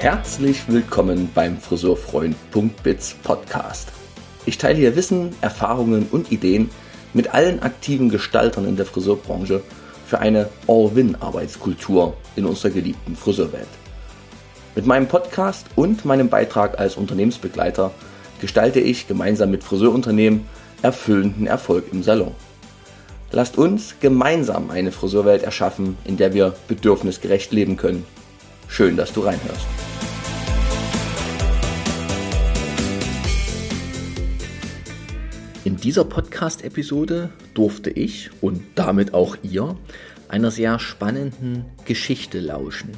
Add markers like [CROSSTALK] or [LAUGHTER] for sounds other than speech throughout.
Herzlich willkommen beim Friseurfreund.biz Podcast. Ich teile hier Wissen, Erfahrungen und Ideen mit allen aktiven Gestaltern in der Friseurbranche für eine All-Win-Arbeitskultur in unserer geliebten Friseurwelt. Mit meinem Podcast und meinem Beitrag als Unternehmensbegleiter gestalte ich gemeinsam mit Friseurunternehmen erfüllenden Erfolg im Salon. Lasst uns gemeinsam eine Friseurwelt erschaffen, in der wir bedürfnisgerecht leben können. Schön, dass du reinhörst. In dieser Podcast-Episode durfte ich und damit auch ihr einer sehr spannenden Geschichte lauschen.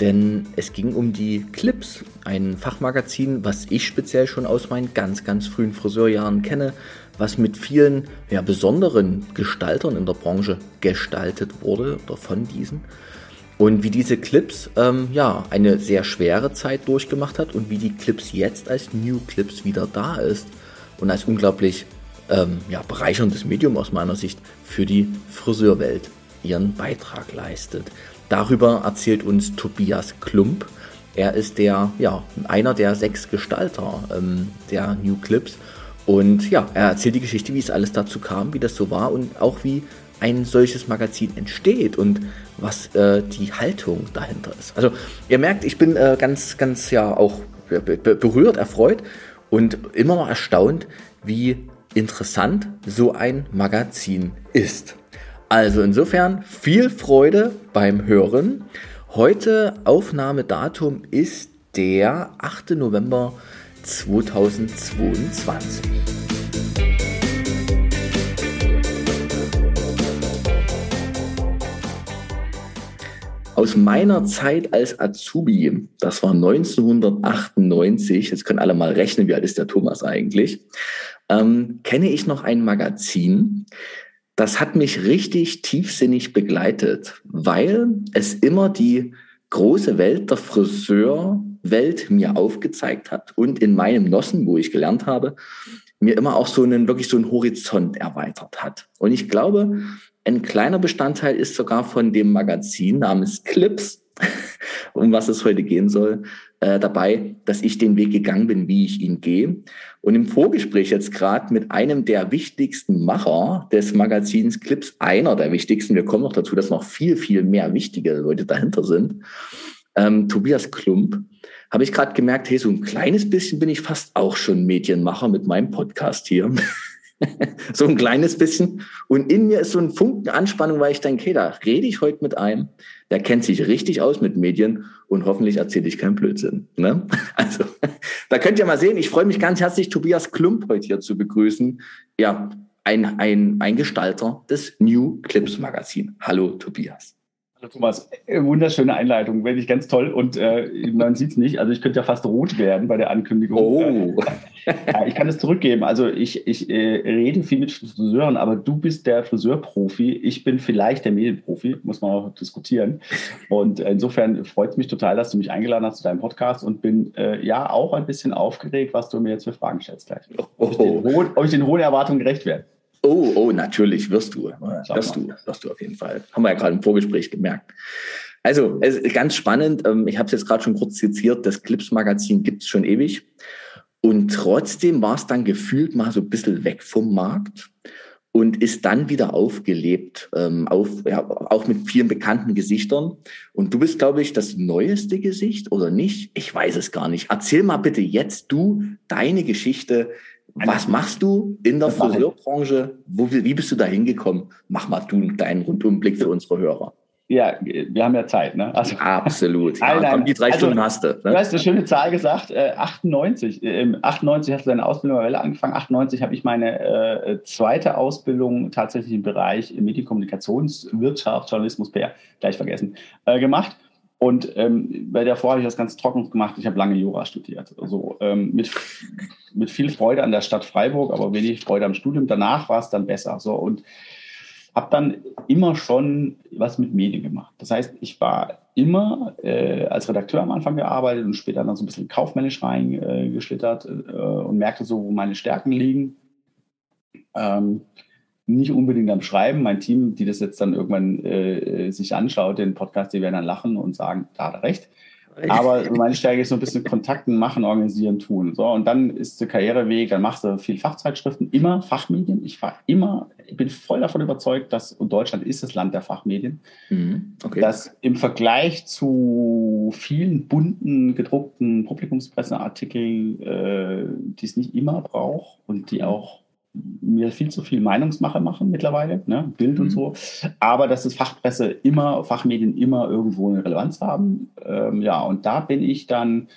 Denn es ging um die Clips, ein Fachmagazin, was ich speziell schon aus meinen ganz, ganz frühen Friseurjahren kenne, was mit vielen ja, besonderen Gestaltern in der Branche gestaltet wurde oder von diesen. Und wie diese Clips ähm, ja eine sehr schwere Zeit durchgemacht hat und wie die Clips jetzt als New Clips wieder da ist und als unglaublich ähm, ja, bereicherndes Medium aus meiner Sicht für die Friseurwelt ihren Beitrag leistet. Darüber erzählt uns Tobias Klump. Er ist der, ja, einer der sechs Gestalter ähm, der New Clips. Und ja, er erzählt die Geschichte, wie es alles dazu kam, wie das so war und auch wie ein solches Magazin entsteht und was äh, die Haltung dahinter ist. Also ihr merkt, ich bin äh, ganz, ganz ja auch berührt, erfreut und immer noch erstaunt, wie interessant so ein Magazin ist. Also insofern viel Freude beim Hören. Heute Aufnahmedatum ist der 8. November 2022. Aus meiner Zeit als Azubi, das war 1998, jetzt können alle mal rechnen, wie alt ist der Thomas eigentlich, ähm, kenne ich noch ein Magazin, das hat mich richtig tiefsinnig begleitet, weil es immer die große Welt der Friseurwelt mir aufgezeigt hat und in meinem Nossen, wo ich gelernt habe, mir immer auch so einen, wirklich so einen Horizont erweitert hat. Und ich glaube, ein kleiner Bestandteil ist sogar von dem Magazin namens Clips, [LAUGHS] um was es heute gehen soll, äh, dabei, dass ich den Weg gegangen bin, wie ich ihn gehe. Und im Vorgespräch jetzt gerade mit einem der wichtigsten Macher des Magazins Clips, einer der wichtigsten, wir kommen noch dazu, dass noch viel, viel mehr wichtige Leute dahinter sind, ähm, Tobias Klump, habe ich gerade gemerkt, hey, so ein kleines bisschen bin ich fast auch schon Medienmacher mit meinem Podcast hier. [LAUGHS] [LAUGHS] so ein kleines bisschen. Und in mir ist so ein Funken Anspannung, weil ich denke, hey, da rede ich heute mit einem, der kennt sich richtig aus mit Medien und hoffentlich erzähle ich keinen Blödsinn. Ne? [LAUGHS] Also, [LAUGHS] da könnt ihr mal sehen, ich freue mich ganz herzlich, Tobias Klump heute hier zu begrüßen. Ja, ein, ein, ein Gestalter des New Clips Magazin. Hallo, Tobias. Hallo Thomas, äh, wunderschöne Einleitung, finde ich ganz toll. Und äh, man sieht es nicht, also ich könnte ja fast rot werden bei der Ankündigung. Oh. Ja, ich kann es zurückgeben. Also ich, ich äh, rede viel mit Friseuren, aber du bist der Friseurprofi. Ich bin vielleicht der Medienprofi, muss man auch diskutieren. Und insofern freut es mich total, dass du mich eingeladen hast zu deinem Podcast und bin äh, ja auch ein bisschen aufgeregt, was du mir jetzt für Fragen stellst gleich. Oh. Ob, ich den, ob ich den hohen Erwartungen gerecht werde. Oh, oh, natürlich wirst du. Wirst du, wirst du auf jeden Fall. Haben wir ja gerade im Vorgespräch gemerkt. Also, es ist ganz spannend. Ähm, ich habe es jetzt gerade schon kurz zitiert. Das Clips-Magazin gibt es schon ewig. Und trotzdem war es dann gefühlt mal so ein bisschen weg vom Markt und ist dann wieder aufgelebt, ähm, auf, ja, auch mit vielen bekannten Gesichtern. Und du bist, glaube ich, das neueste Gesicht oder nicht? Ich weiß es gar nicht. Erzähl mal bitte jetzt du deine Geschichte was machst du in der Friseurbranche? Wo, wie bist du da hingekommen? Mach mal du deinen Rundumblick für unsere Hörer. Ja, wir haben ja Zeit, ne? Also, Absolut. Ja, nein, nein. die drei also, Stunden hast du. Ne? Du hast eine schöne Zahl gesagt. Äh, 98. Äh, 98 hast du deine Ausbildung bei angefangen. 98 habe ich meine äh, zweite Ausbildung tatsächlich im Bereich Medienkommunikationswirtschaft, Journalismus, PR, gleich vergessen, äh, gemacht. Und ähm, bei der Vor habe ich das ganz trocken gemacht. Ich habe lange Jura studiert. Also ähm, mit, mit viel Freude an der Stadt Freiburg, aber wenig Freude am Studium. Danach war es dann besser. So und habe dann immer schon was mit Medien gemacht. Das heißt, ich war immer äh, als Redakteur am Anfang gearbeitet und später dann so ein bisschen kaufmännisch reingeschlittert äh, und merkte so, wo meine Stärken liegen. Ähm, nicht unbedingt am Schreiben. Mein Team, die das jetzt dann irgendwann äh, sich anschaut, den Podcast, die werden dann lachen und sagen, da hat er recht. Aber meine Stärke ist so ein bisschen Kontakten, machen, organisieren, tun. So, und dann ist der Karriereweg, dann machst du viel Fachzeitschriften, immer Fachmedien. Ich war immer, ich bin voll davon überzeugt, dass Deutschland ist das Land der Fachmedien. Mhm, okay. Dass im Vergleich zu vielen bunten, gedruckten Publikumspresseartikeln, äh, die es nicht immer braucht und die auch mir viel zu viel Meinungsmache machen mittlerweile, ne? Bild mhm. und so. Aber dass das Fachpresse immer, Fachmedien immer irgendwo eine Relevanz haben. Ähm, ja, und da bin ich dann,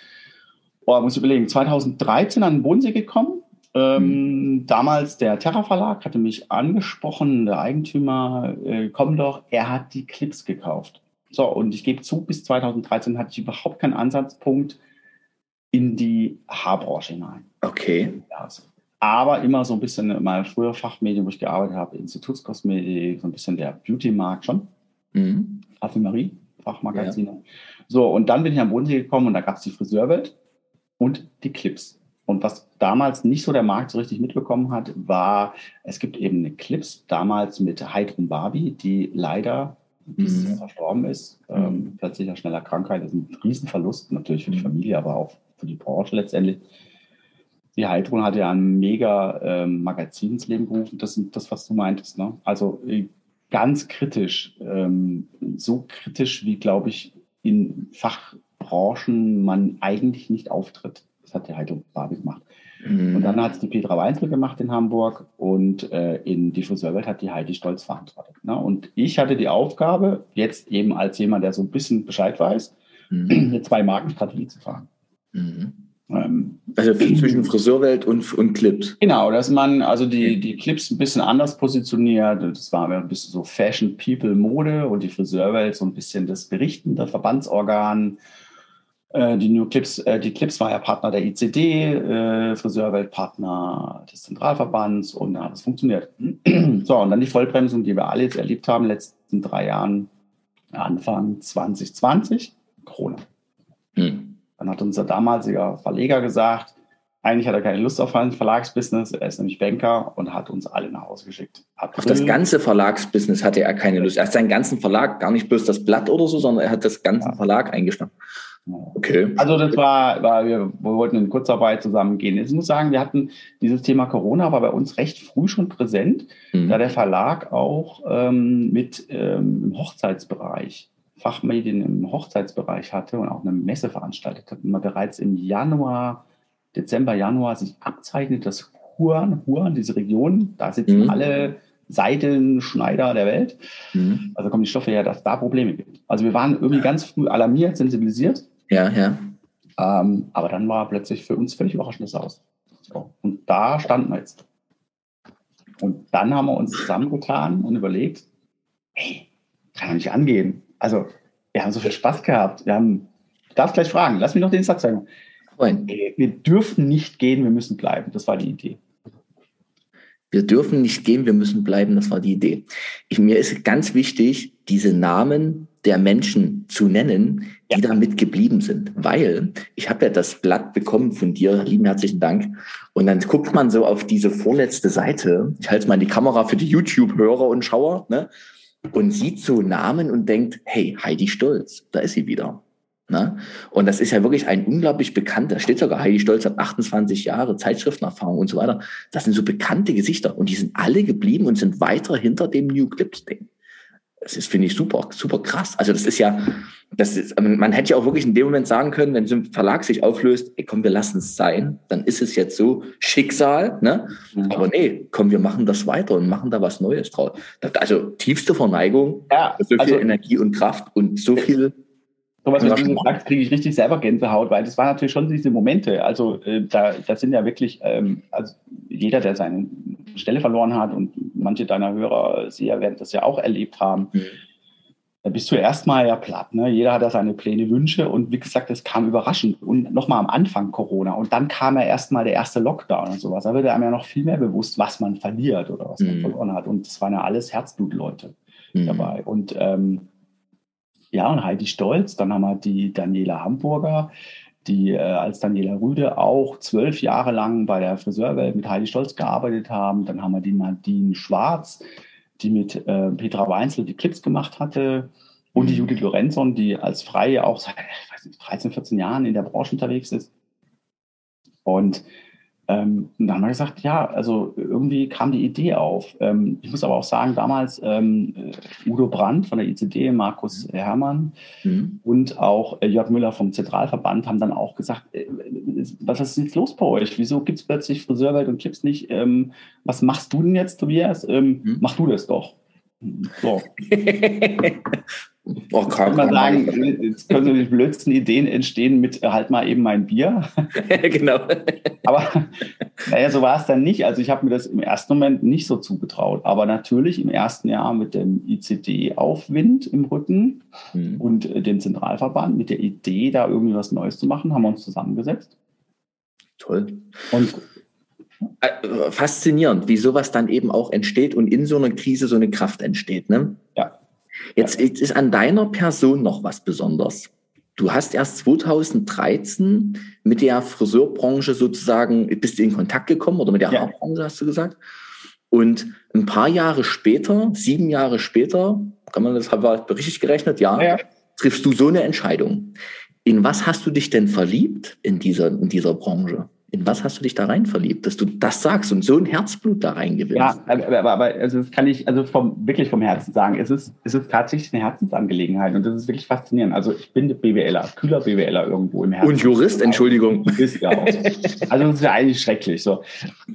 oh, muss ich überlegen, 2013 an den Bodensee gekommen. Ähm, mhm. Damals der Terra Verlag hatte mich angesprochen, der Eigentümer, äh, komm doch, er hat die Clips gekauft. So, und ich gebe zu, bis 2013 hatte ich überhaupt keinen Ansatzpunkt in die Haarbranche hinein. Okay. Also, aber immer so ein bisschen mal früher Fachmedien, wo ich gearbeitet habe, Institutskosmetik, so ein bisschen der Beauty-Markt schon. Mhm. Parfümerie, Fachmagazine. Ja. So, und dann bin ich am Bodensee gekommen und da gab es die Friseurwelt und die Clips. Und was damals nicht so der Markt so richtig mitbekommen hat, war, es gibt eben eine Clips, damals mit Heidrun Barbie, die leider mhm. Verstorben ist. Mhm. Ähm, plötzlicher schneller Krankheit, das ist ein Riesenverlust, natürlich für die mhm. Familie, aber auch für die Branche letztendlich die Heidrun hat ja ein mega ähm, Magazin ins Leben gerufen. Das ist das, was du meintest. Ne? Also äh, ganz kritisch. Ähm, so kritisch, wie, glaube ich, in Fachbranchen man eigentlich nicht auftritt. Das hat die Heidrun Barbie gemacht. Mhm. Und dann hat es die Petra Weinzel gemacht in Hamburg und äh, in die Friseurwelt hat die Heidi Stolz verantwortet. Ne? Und ich hatte die Aufgabe, jetzt eben als jemand, der so ein bisschen Bescheid weiß, mhm. [CLEARS THROAT] eine Zwei-Marken-Strategie zu fahren. Mhm. Ähm, also zwischen Friseurwelt und, und Clips. Genau, dass man also die, die Clips ein bisschen anders positioniert. Das war ein bisschen so Fashion, People, Mode und die Friseurwelt so ein bisschen das berichtende Verbandsorgan. Äh, die New Clips, äh, die Clips war ja Partner der ICD, äh, Friseurwelt Partner des Zentralverbands und da hat es funktioniert. [CLEARS THROAT] so, und dann die Vollbremsung, die wir alle jetzt erlebt haben in den letzten drei Jahren, Anfang 2020, Corona. Hm. Dann hat unser damaliger Verleger gesagt, eigentlich hat er keine Lust auf ein Verlagsbusiness, er ist nämlich Banker und hat uns alle nach Hause geschickt. April. Auf das ganze Verlagsbusiness hatte er keine Lust. Er hat seinen ganzen Verlag, gar nicht bloß das Blatt oder so, sondern er hat das ganze ja. Verlag eingestampft. Okay. Also das war, war wir, wir, wollten in Kurzarbeit zusammengehen. Ich muss sagen, wir hatten dieses Thema Corona war bei uns recht früh schon präsent, mhm. da der Verlag auch ähm, mit ähm, im Hochzeitsbereich Fachmedien im Hochzeitsbereich hatte und auch eine Messe veranstaltet hat, und man bereits im Januar, Dezember, Januar sich abzeichnet, dass Huan, Huan, diese Region, da sitzen mhm. alle Seidenschneider der Welt. Mhm. Also kommen die Stoffe her, dass da Probleme gibt. Also wir waren irgendwie ganz früh alarmiert, sensibilisiert. Ja, ja. Ähm, aber dann war plötzlich für uns völlig überraschendes aus. So. Und da standen wir jetzt. Und dann haben wir uns zusammengetan und überlegt, hey, kann ja nicht angehen. Also, wir haben so viel Spaß gehabt. Wir haben, du darfst gleich fragen, lass mich noch den Satz sagen. Wir dürfen nicht gehen, wir müssen bleiben. Das war die Idee. Wir dürfen nicht gehen, wir müssen bleiben. Das war die Idee. Ich, mir ist ganz wichtig, diese Namen der Menschen zu nennen, die ja. damit geblieben sind. Weil ich habe ja das Blatt bekommen von dir, lieben herzlichen Dank. Und dann guckt man so auf diese vorletzte Seite. Ich halte mal die Kamera für die YouTube-Hörer und Schauer. Ne? Und sieht so Namen und denkt, hey, Heidi Stolz, da ist sie wieder. Na? Und das ist ja wirklich ein unglaublich bekannter, steht sogar, Heidi Stolz hat 28 Jahre Zeitschriftenerfahrung und so weiter. Das sind so bekannte Gesichter und die sind alle geblieben und sind weiter hinter dem New Clips-Ding das ist, finde ich, super, super krass. Also das ist ja, das ist, man hätte ja auch wirklich in dem Moment sagen können, wenn so ein Verlag sich auflöst, ey, komm, wir lassen es sein, dann ist es jetzt so Schicksal, ne? Mhm. Aber nee, komm, wir machen das weiter und machen da was Neues draus. Also tiefste Verneigung, ja, so viel also, Energie und Kraft und so viel Thomas, wenn du sagst, kriege ich richtig selber Gänsehaut, weil das waren natürlich schon diese Momente. Also äh, da, das sind ja wirklich, ähm, also jeder, der seine Stelle verloren hat und manche deiner Hörer, sie ja werden das ja auch erlebt haben, mhm. da bist du erstmal ja platt. Ne? Jeder hat ja seine Pläne, Wünsche und wie gesagt, das kam überraschend. Und nochmal am Anfang Corona und dann kam ja erstmal der erste Lockdown und sowas. Da wird einem ja noch viel mehr bewusst, was man verliert oder was man mhm. verloren hat. Und das waren ja alles Herzblutleute mhm. dabei. Und ähm, ja, und Heidi Stolz, dann haben wir die Daniela Hamburger, die äh, als Daniela Rüde auch zwölf Jahre lang bei der Friseurwelt mit Heidi Stolz gearbeitet haben. Dann haben wir die Nadine Schwarz, die mit äh, Petra Weinzel die Clips gemacht hatte. Und die Judith Lorenzon, die als Freie auch seit nicht, 13, 14 Jahren in der Branche unterwegs ist. Und ähm, dann haben wir gesagt, ja, also irgendwie kam die Idee auf. Ähm, ich muss aber auch sagen, damals ähm, äh, Udo Brandt von der ICD, Markus Herrmann mhm. und auch äh, Jörg Müller vom Zentralverband haben dann auch gesagt, äh, was ist jetzt los bei euch? Wieso gibt es plötzlich Friseurwelt und Clips nicht? Ähm, was machst du denn jetzt, Tobias? Ähm, mhm. Mach du das doch. So. [LAUGHS] Oh, kann man sagen, jetzt können so die blödsten Ideen entstehen mit äh, halt mal eben mein Bier. [LAUGHS] [LAUGHS] genau. Aber naja, so war es dann nicht. Also ich habe mir das im ersten Moment nicht so zugetraut. Aber natürlich im ersten Jahr mit dem ICD-Aufwind im Rücken mhm. und äh, dem Zentralverband mit der Idee, da irgendwie was Neues zu machen, haben wir uns zusammengesetzt. Toll. Und äh, faszinierend, wie sowas dann eben auch entsteht und in so einer Krise so eine Kraft entsteht. Ne? Ja. Jetzt ist an deiner Person noch was Besonderes. Du hast erst 2013 mit der Friseurbranche sozusagen, bist du in Kontakt gekommen oder mit der ja. Haarbranche, hast du gesagt. Und ein paar Jahre später, sieben Jahre später, kann man das, haben richtig gerechnet, ja, ja, triffst du so eine Entscheidung. In was hast du dich denn verliebt in dieser, in dieser Branche? In was hast du dich da rein verliebt, dass du das sagst und so ein Herzblut da reingewinnst? Ja, aber, aber, aber also das kann ich also vom, wirklich vom Herzen sagen. Es ist, es ist tatsächlich eine Herzensangelegenheit und das ist wirklich faszinierend. Also ich bin BWLer, kühler BWLer irgendwo im Herzen. Und Jurist, Entschuldigung. Jurist ja auch. Also das ist ja eigentlich schrecklich. So.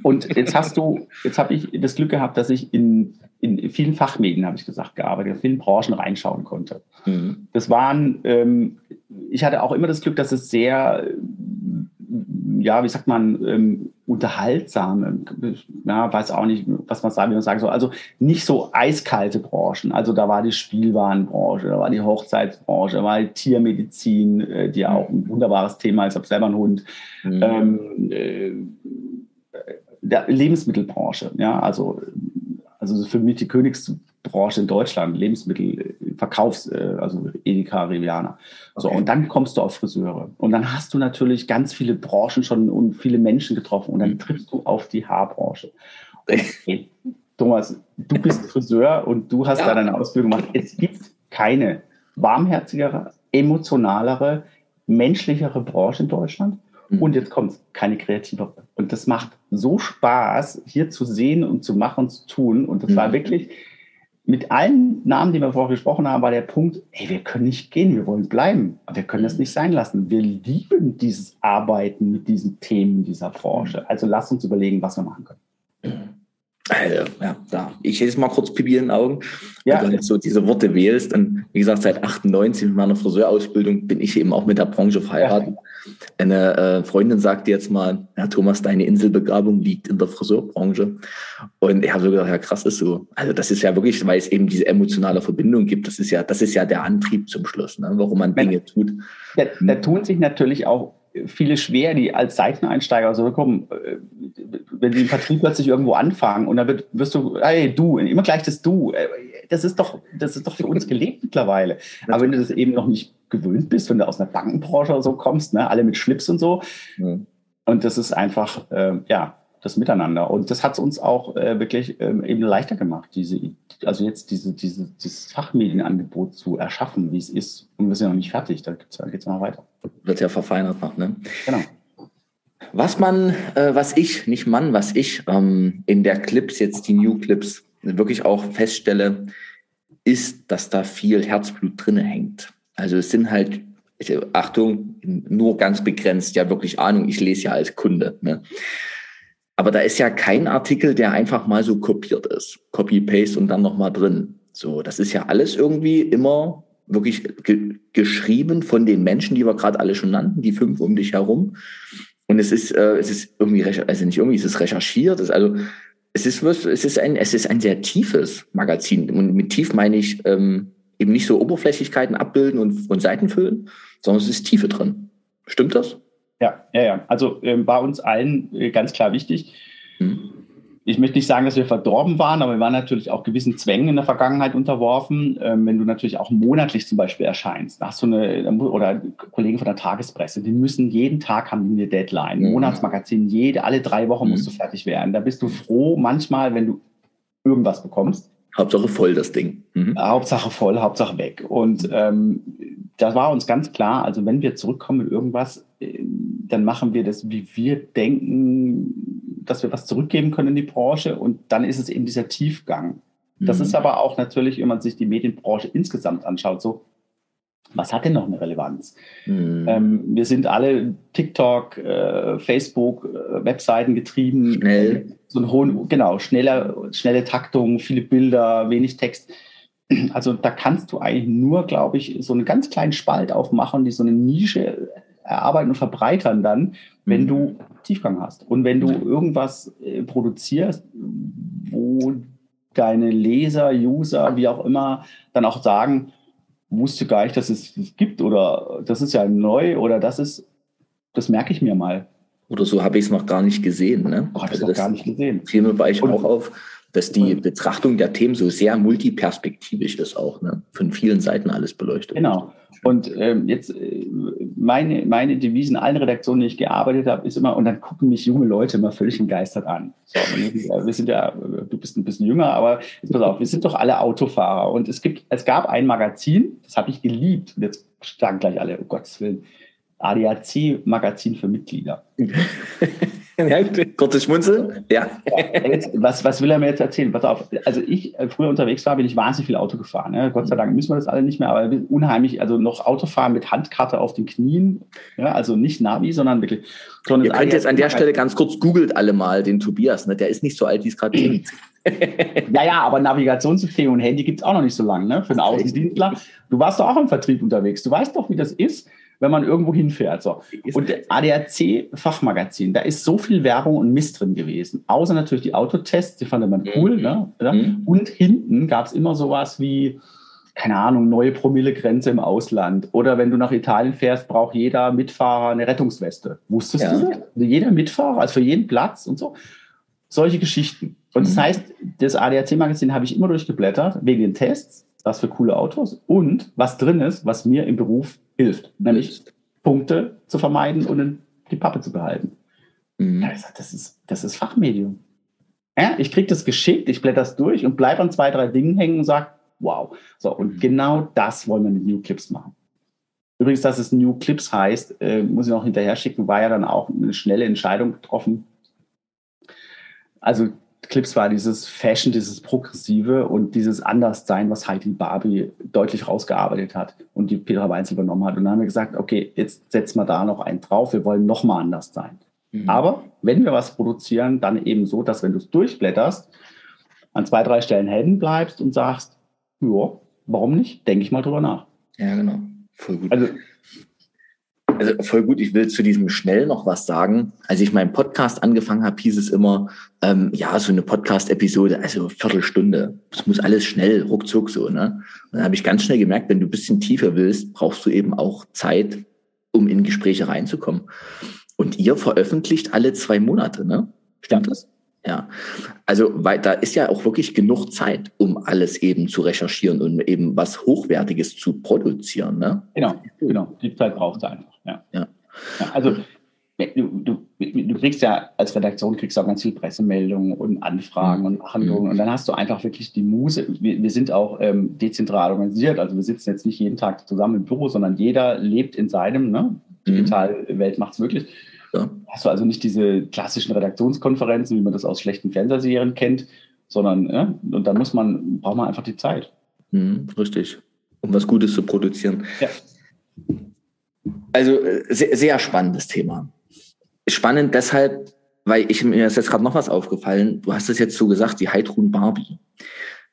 Und jetzt hast du, jetzt habe ich das Glück gehabt, dass ich in, in vielen Fachmedien, habe ich gesagt, gearbeitet, in vielen Branchen reinschauen konnte. Mhm. Das waren, ähm, ich hatte auch immer das Glück, dass es sehr ja, wie sagt man, ähm, unterhaltsam, ja, weiß auch nicht, was man sagen, wie man sagen soll. Also nicht so eiskalte Branchen. Also da war die Spielwarenbranche, da war die Hochzeitsbranche, da war die Tiermedizin, äh, die ja auch ein wunderbares Thema ist. Ich habe selber einen Hund. Mhm. Ähm, äh, der Lebensmittelbranche, ja, also also für mich die Königsbranche in Deutschland, Lebensmittel, Verkaufs, äh, also Edeka, Riviana. So, okay. und dann kommst du auf Friseure. Und dann hast du natürlich ganz viele Branchen schon und viele Menschen getroffen. Und dann mhm. triffst du auf die Haarbranche. Und, Thomas, du bist Friseur und du hast ja. da deine Ausbildung gemacht. Es gibt keine warmherzigere, emotionalere, menschlichere Branche in Deutschland. Mhm. Und jetzt kommt keine kreativere. Und das macht so Spaß, hier zu sehen und zu machen und zu tun. Und das mhm. war wirklich mit allen Namen, die wir vorher gesprochen haben, war der Punkt, ey, wir können nicht gehen, wir wollen bleiben. Aber wir können das nicht sein lassen. Wir lieben dieses Arbeiten mit diesen Themen dieser Branche. Also lass uns überlegen, was wir machen können. [CLEARS THROAT] Also, ja, da. Ich jetzt mal kurz Pipi in den Augen, ja. wenn du jetzt so diese Worte wählst. Und wie gesagt, seit 98 mit meiner Friseurausbildung bin ich eben auch mit der Branche verheiratet. Eine äh, Freundin sagte jetzt mal, ja, Thomas, deine Inselbegabung liegt in der Friseurbranche. Und ich habe so gedacht, ja, krass ist so. Also das ist ja wirklich, weil es eben diese emotionale Verbindung gibt. Das ist ja, das ist ja der Antrieb zum Schluss, ne, warum man Dinge tut. Da, da tun sich natürlich auch viele schwer, die als Seiteneinsteiger so kommen, äh, wenn die im Vertrieb plötzlich irgendwo anfangen und dann wird, wirst du, hey, du, immer gleich das Du. Äh, das ist doch, das ist doch für uns gelebt mittlerweile. Aber wenn du das eben noch nicht gewöhnt bist, wenn du aus einer Bankenbranche oder so kommst, ne, alle mit Schlips und so. Mhm. Und das ist einfach, äh, ja, das Miteinander. Und das hat es uns auch äh, wirklich ähm, eben leichter gemacht, diese, also jetzt diese, diese, dieses Fachmedienangebot zu erschaffen, wie es ist. Und wir sind noch nicht fertig, da geht es noch weiter. Wird ja verfeinert noch, ne? Genau. Was man, äh, was ich, nicht Mann, was ich ähm, in der Clips, jetzt die New Clips, wirklich auch feststelle, ist, dass da viel Herzblut drinne hängt. Also es sind halt, Achtung, nur ganz begrenzt, ja wirklich Ahnung, ich lese ja als Kunde. Ne? Aber da ist ja kein Artikel, der einfach mal so kopiert ist. Copy-Paste und dann nochmal drin. So, das ist ja alles irgendwie immer wirklich ge geschrieben von den Menschen, die wir gerade alle schon nannten, die fünf um dich herum. Und es ist, äh, es ist irgendwie, also nicht irgendwie, es ist recherchiert, es also, es ist, es ist ein, es ist ein sehr tiefes Magazin. Und mit tief meine ich ähm, eben nicht so Oberflächlichkeiten abbilden und, und Seiten füllen, sondern es ist Tiefe drin. Stimmt das? Ja, ja, ja. Also äh, bei uns allen äh, ganz klar wichtig. Hm. Ich möchte nicht sagen, dass wir verdorben waren, aber wir waren natürlich auch gewissen Zwängen in der Vergangenheit unterworfen. Ähm, wenn du natürlich auch monatlich zum Beispiel erscheinst, hast du eine, oder Kollegen von der Tagespresse, die müssen jeden Tag haben eine Deadline. Mhm. Monatsmagazin, jede, alle drei Wochen mhm. musst du fertig werden. Da bist du froh manchmal, wenn du irgendwas bekommst. Hauptsache voll das Ding. Mhm. Hauptsache voll, Hauptsache weg. Und ähm, das war uns ganz klar. Also wenn wir zurückkommen mit irgendwas, äh, dann machen wir das, wie wir denken, dass wir was zurückgeben können in die Branche. Und dann ist es eben dieser Tiefgang. Das mhm. ist aber auch natürlich, wenn man sich die Medienbranche insgesamt anschaut, so, was hat denn noch eine Relevanz? Mhm. Ähm, wir sind alle TikTok, äh, Facebook, äh, Webseiten getrieben. Schnell. So einen hohen, genau, schneller, schnelle Taktung, viele Bilder, wenig Text. Also da kannst du eigentlich nur, glaube ich, so einen ganz kleinen Spalt aufmachen, die so eine Nische erarbeiten und verbreitern dann, wenn mhm. du Tiefgang hast. Und wenn du irgendwas äh, produzierst, wo deine Leser, User, wie auch immer, dann auch sagen, wusste gar nicht, dass es das gibt oder das ist ja neu oder das ist, das merke ich mir mal. Oder so habe ich es noch gar nicht gesehen. Ne? Oh, habe ich also noch gar nicht gesehen. Fiel mir bei euch und, auch auf, dass die Betrachtung der Themen so sehr multiperspektivisch ist auch, ne? von vielen Seiten alles beleuchtet. Genau. Und ähm, jetzt äh, meine, meine Devisen, allen Redaktionen, die ich gearbeitet habe, ist immer, und dann gucken mich junge Leute immer völlig entgeistert an. So, wir sind ja, du bist ein bisschen jünger, aber jetzt pass auf, wir sind doch alle Autofahrer. Und es gibt, es gab ein Magazin, das habe ich geliebt. Und jetzt sagen gleich alle, oh Gottes Willen, ADAC-Magazin für Mitglieder. [LAUGHS] [LAUGHS] ja, kurzes Schmunzeln. Ja. ja jetzt, was, was will er mir jetzt erzählen? Pass auf, also ich äh, früher unterwegs war, bin ich wahnsinnig viel Auto gefahren. Ne? Gott sei Dank müssen wir das alle nicht mehr, aber unheimlich, also noch Autofahren mit Handkarte auf den Knien, ja, also nicht Navi, sondern wirklich. Ihr könnt jetzt an der Stelle ganz kurz googelt alle mal den Tobias, ne? der ist nicht so alt, wie es gerade klingt. ja, ja, aber Navigationssystem und Handy gibt es auch noch nicht so lange, ne? Für einen Außendienstler. Du warst doch auch im Vertrieb unterwegs. Du weißt doch, wie das ist wenn man irgendwo hinfährt. So. Und ADAC-Fachmagazin, da ist so viel Werbung und Mist drin gewesen. Außer natürlich die Autotests, die fand man cool. Mhm. Ne? Mhm. Und hinten gab es immer sowas wie, keine Ahnung, neue Promillegrenze im Ausland. Oder wenn du nach Italien fährst, braucht jeder Mitfahrer eine Rettungsweste. Wusstest ja. du das? Also jeder Mitfahrer, also für jeden Platz und so. Solche Geschichten. Und das mhm. heißt, das ADAC-Magazin habe ich immer durchgeblättert, wegen den Tests, was für coole Autos und was drin ist, was mir im Beruf hilft. Nämlich Punkte zu vermeiden und die Pappe zu behalten. Mhm. Da gesagt, das ist, das ist Fachmedium. Ja, ich kriege das geschickt, ich blätter das durch und bleibe an zwei, drei Dingen hängen und sage, wow. So, und mhm. genau das wollen wir mit New Clips machen. Übrigens, dass es New Clips heißt, äh, muss ich noch hinterher schicken, war ja dann auch eine schnelle Entscheidung getroffen. Also Clips war dieses Fashion, dieses Progressive und dieses Anderssein, was Heidi Barbie deutlich rausgearbeitet hat und die Petra Weinzel übernommen hat. Und dann haben wir gesagt, okay, jetzt setzen wir da noch einen drauf, wir wollen noch mal anders sein. Mhm. Aber wenn wir was produzieren, dann eben so, dass wenn du es durchblätterst, an zwei, drei Stellen hängen bleibst und sagst, ja, warum nicht? Denke ich mal drüber nach. Ja, genau. Voll gut. Also also voll gut, ich will zu diesem schnell noch was sagen. Als ich meinen Podcast angefangen habe, hieß es immer, ähm, ja, so eine Podcast-Episode, also Viertelstunde. Es muss alles schnell, ruckzuck so. Ne? Und dann habe ich ganz schnell gemerkt, wenn du ein bisschen tiefer willst, brauchst du eben auch Zeit, um in Gespräche reinzukommen. Und ihr veröffentlicht alle zwei Monate, ne? Stimmt das? Ja, also weil da ist ja auch wirklich genug Zeit, um alles eben zu recherchieren und eben was Hochwertiges zu produzieren. Ne? Genau, genau. Die Zeit braucht es einfach. Ja. ja. ja also du, du, du, kriegst ja als Redaktion kriegst du auch ganz viele Pressemeldungen und Anfragen und Handlungen mhm. und dann hast du einfach wirklich die Muse. Wir, wir sind auch ähm, dezentral organisiert, also wir sitzen jetzt nicht jeden Tag zusammen im Büro, sondern jeder lebt in seinem. Ne? Digital Welt macht es wirklich ja. Hast du also nicht diese klassischen Redaktionskonferenzen, wie man das aus schlechten Fernsehserien kennt, sondern ja, und dann muss man, braucht man einfach die Zeit. Mhm, richtig. Um was Gutes zu produzieren. Ja. Also äh, sehr, sehr spannendes Thema. Spannend deshalb, weil ich mir ist jetzt gerade noch was aufgefallen. Du hast es jetzt so gesagt, die Heidrun Barbie,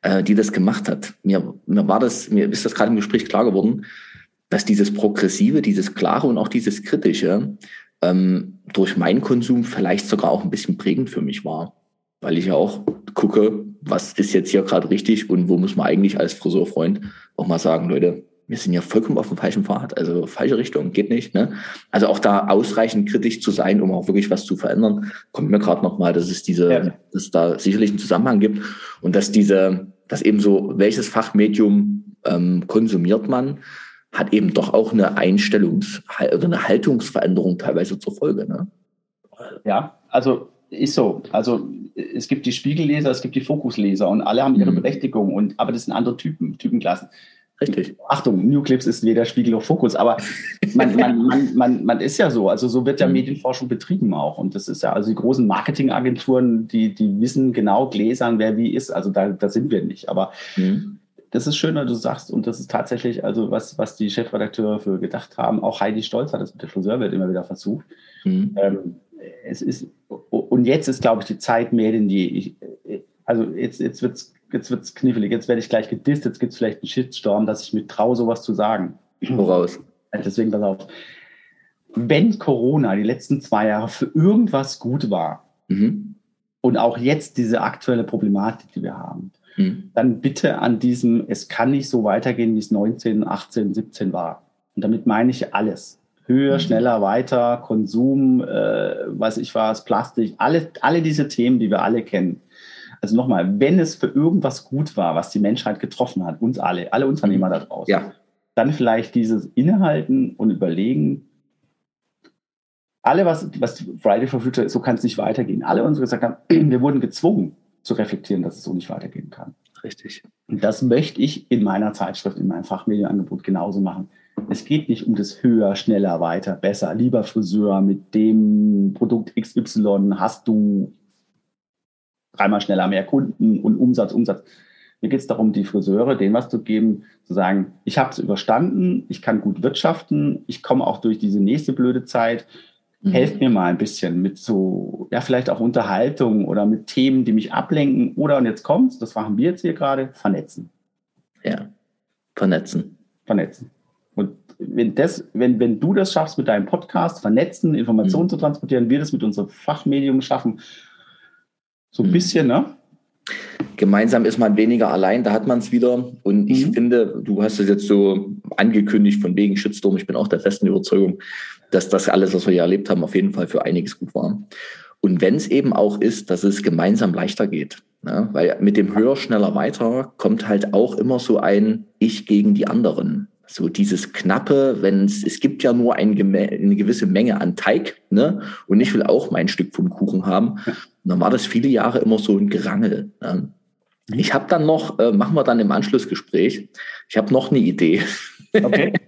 äh, die das gemacht hat. Mir, mir war das, mir ist das gerade im Gespräch klar geworden, dass dieses Progressive, dieses Klare und auch dieses Kritische ähm, durch meinen Konsum vielleicht sogar auch ein bisschen prägend für mich war. Weil ich ja auch gucke, was ist jetzt hier gerade richtig und wo muss man eigentlich als Friseurfreund auch mal sagen, Leute, wir sind ja vollkommen auf dem falschen Pfad, also falsche Richtung, geht nicht. Ne? Also auch da ausreichend kritisch zu sein, um auch wirklich was zu verändern, kommt mir gerade nochmal, dass es diese, ja. dass es da sicherlich einen Zusammenhang gibt und dass diese, dass eben so, welches Fachmedium ähm, konsumiert man, hat eben doch auch eine Einstellungs- oder eine Haltungsveränderung teilweise zur Folge. Ne? Ja, also ist so. Also es gibt die Spiegelleser, es gibt die Fokusleser und alle haben ihre mhm. Berechtigung. Und, aber das sind andere Typen, Typenklassen. Richtig. Achtung, New Clips ist weder Spiegel noch Fokus, aber man, man, man, man, man ist ja so. Also so wird ja mhm. Medienforschung betrieben auch. Und das ist ja, also die großen Marketingagenturen, die, die wissen genau gläsern, wer wie ist. Also da, da sind wir nicht. Aber mhm. Das ist schön, dass du sagst, und das ist tatsächlich, also was, was die Chefredakteure für gedacht haben, auch Heidi Stolz hat das mit der Friseurwelt immer wieder versucht. Mhm. Ähm, es ist, und jetzt ist, glaube ich, die Zeit mehr denn je. Ich, also jetzt, jetzt wird es jetzt wird's knifflig, jetzt werde ich gleich gedisst, jetzt gibt es vielleicht einen Shitstorm, dass ich mir traue, sowas zu sagen. Woraus? Deswegen pass auf. Wenn Corona die letzten zwei Jahre für irgendwas gut war mhm. und auch jetzt diese aktuelle Problematik, die wir haben, mhm. dann bitte an diesem, es kann nicht so weitergehen, wie es 19, 18, 17 war. Und damit meine ich alles. Höher, mhm. schneller, weiter, Konsum, äh, was ich was, Plastik, alle, alle diese Themen, die wir alle kennen. Also nochmal, wenn es für irgendwas gut war, was die Menschheit getroffen hat, uns alle, alle Unternehmer da draußen, ja. dann vielleicht dieses Innehalten und Überlegen, alle, was, was Friday for Future ist, so kann es nicht weitergehen. Alle unsere gesagt haben, wir wurden gezwungen zu reflektieren, dass es so nicht weitergehen kann. Richtig. Und das möchte ich in meiner Zeitschrift, in meinem Fachmedienangebot genauso machen. Es geht nicht um das höher, schneller, weiter, besser, lieber Friseur mit dem Produkt XY hast du dreimal schneller mehr Kunden und Umsatz, Umsatz. Mir geht es darum, die Friseure denen was zu geben, zu sagen, ich habe es überstanden, ich kann gut wirtschaften, ich komme auch durch diese nächste blöde Zeit. Mhm. Helft mir mal ein bisschen mit so, ja, vielleicht auch Unterhaltung oder mit Themen, die mich ablenken. Oder, und jetzt kommt's, das machen wir jetzt hier gerade, vernetzen. Ja, vernetzen. Vernetzen. Und wenn, das, wenn, wenn du das schaffst mit deinem Podcast, vernetzen, Informationen mhm. zu transportieren, wir das mit unserem Fachmedium schaffen so ein mhm. bisschen, ne? Gemeinsam ist man weniger allein, da hat man es wieder. Und ich mhm. finde, du hast es jetzt so angekündigt von wegen Shitstorm. Ich bin auch der festen Überzeugung, dass das alles, was wir hier erlebt haben, auf jeden Fall für einiges gut war. Und wenn es eben auch ist, dass es gemeinsam leichter geht. Ne? Weil mit dem höher, schneller, weiter kommt halt auch immer so ein Ich gegen die anderen so dieses knappe, wenn es, es gibt ja nur ein, eine gewisse Menge an Teig, ne? Und ich will auch mein Stück vom Kuchen haben. Und dann war das viele Jahre immer so ein Gerangel. Ne? Ich habe dann noch, äh, machen wir dann im Anschlussgespräch, ich habe noch eine Idee. Okay. [LAUGHS]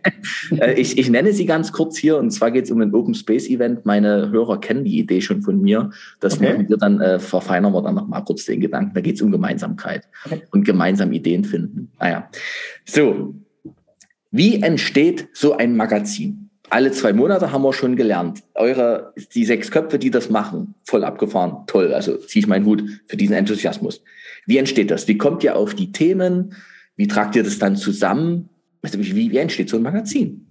Äh, ich, ich nenne sie ganz kurz hier, und zwar geht es um ein Open Space Event. Meine Hörer kennen die Idee schon von mir. Das okay. machen wir dann, äh, verfeinern wir dann noch mal kurz den Gedanken. Da geht es um Gemeinsamkeit okay. und gemeinsam Ideen finden. Naja. Ah so, wie entsteht so ein Magazin? Alle zwei Monate haben wir schon gelernt. Eure, die sechs Köpfe, die das machen, voll abgefahren, toll. Also ziehe ich meinen Hut für diesen Enthusiasmus. Wie entsteht das? Wie kommt ihr auf die Themen? Wie tragt ihr das dann zusammen? Wie, wie entsteht so ein Magazin?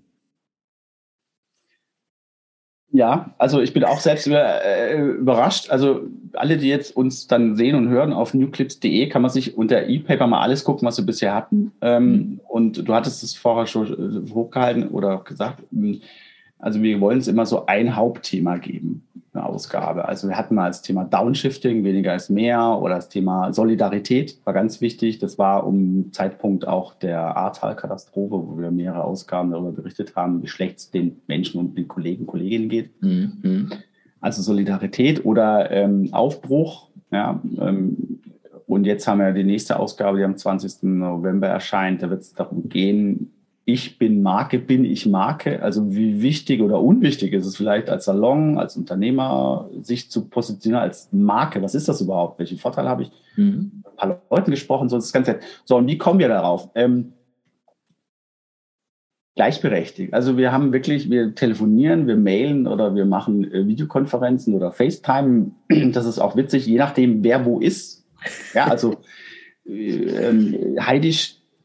Ja, also ich bin auch selbst über, äh, überrascht. Also alle, die jetzt uns dann sehen und hören auf newclips.de, kann man sich unter E-Paper mal alles gucken, was wir bisher hatten. Ähm, mhm. Und du hattest es vorher schon äh, hochgehalten oder gesagt. Also wir wollen es immer so ein Hauptthema geben eine Ausgabe. Also wir hatten mal das Thema Downshifting, weniger ist mehr, oder das Thema Solidarität war ganz wichtig. Das war um Zeitpunkt auch der Ahrtal-Katastrophe, wo wir mehrere Ausgaben darüber berichtet haben, wie schlecht es den Menschen und den Kollegen und Kolleginnen geht. Mhm. Also Solidarität oder ähm, Aufbruch. Ja, ähm, und jetzt haben wir die nächste Ausgabe, die am 20. November erscheint. Da wird es darum gehen, ich bin Marke, bin ich Marke? Also wie wichtig oder unwichtig ist es vielleicht als Salon, als Unternehmer, sich zu positionieren als Marke? Was ist das überhaupt? Welchen Vorteil habe ich? Mhm. Ein paar Leuten gesprochen, so das Ganze. So, und wie kommen wir darauf? Ähm, gleichberechtigt. Also wir haben wirklich, wir telefonieren, wir mailen oder wir machen äh, Videokonferenzen oder FaceTime. [CLEARS THROAT] Das ist auch witzig, je nachdem, wer wo ist. Ja, also äh, ähm, Heidi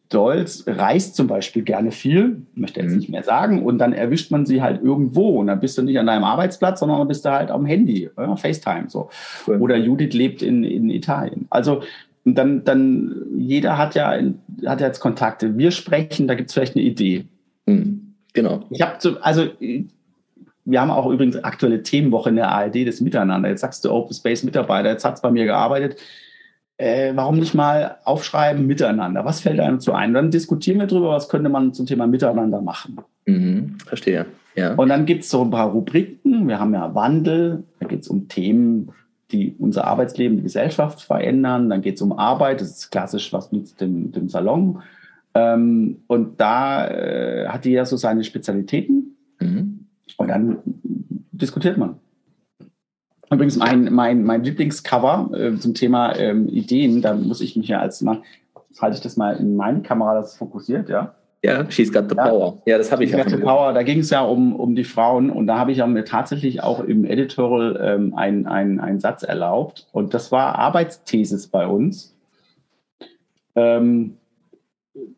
Stolz reist zum Beispiel gerne viel, möchte jetzt mhm. nicht mehr sagen, und dann erwischt man sie halt irgendwo und dann bist du nicht an deinem Arbeitsplatz, sondern dann bist du halt am Handy, ja, FaceTime so. Cool. Oder Judith lebt in, in Italien. Also dann, dann jeder hat ja, hat ja jetzt Kontakte. Wir sprechen, da gibt es vielleicht eine Idee. Mhm. Genau. Ich habe so, also wir haben auch übrigens aktuelle Themenwoche in der ARD, das Miteinander. Jetzt sagst du Open Space Mitarbeiter, jetzt hat es bei mir gearbeitet äh, warum nicht mal aufschreiben miteinander? Was fällt einem zu ein? Dann diskutieren wir darüber, was könnte man zum Thema Miteinander machen. Mhm, verstehe. Ja. Und dann gibt es so ein paar Rubriken. Wir haben ja Wandel, da geht es um Themen die unser Arbeitsleben, die Gesellschaft verändern. Dann geht es um Arbeit, das ist klassisch was mit dem, dem Salon. Ähm, und da äh, hat die ja so seine Spezialitäten. Mhm. Und dann diskutiert man. Übrigens, mein, mein, mein Lieblingscover äh, zum Thema ähm, Ideen, da muss ich mich ja als mal, halte ich das mal in meine Kamera, das fokussiert, ja. Ja, She's Got the ja. Power. Ja, das habe ich She's Got the Power, da ging es ja um, um die Frauen und da habe ich ja mir tatsächlich auch im Editorial ähm, einen ein Satz erlaubt und das war Arbeitsthesis bei uns. Ähm,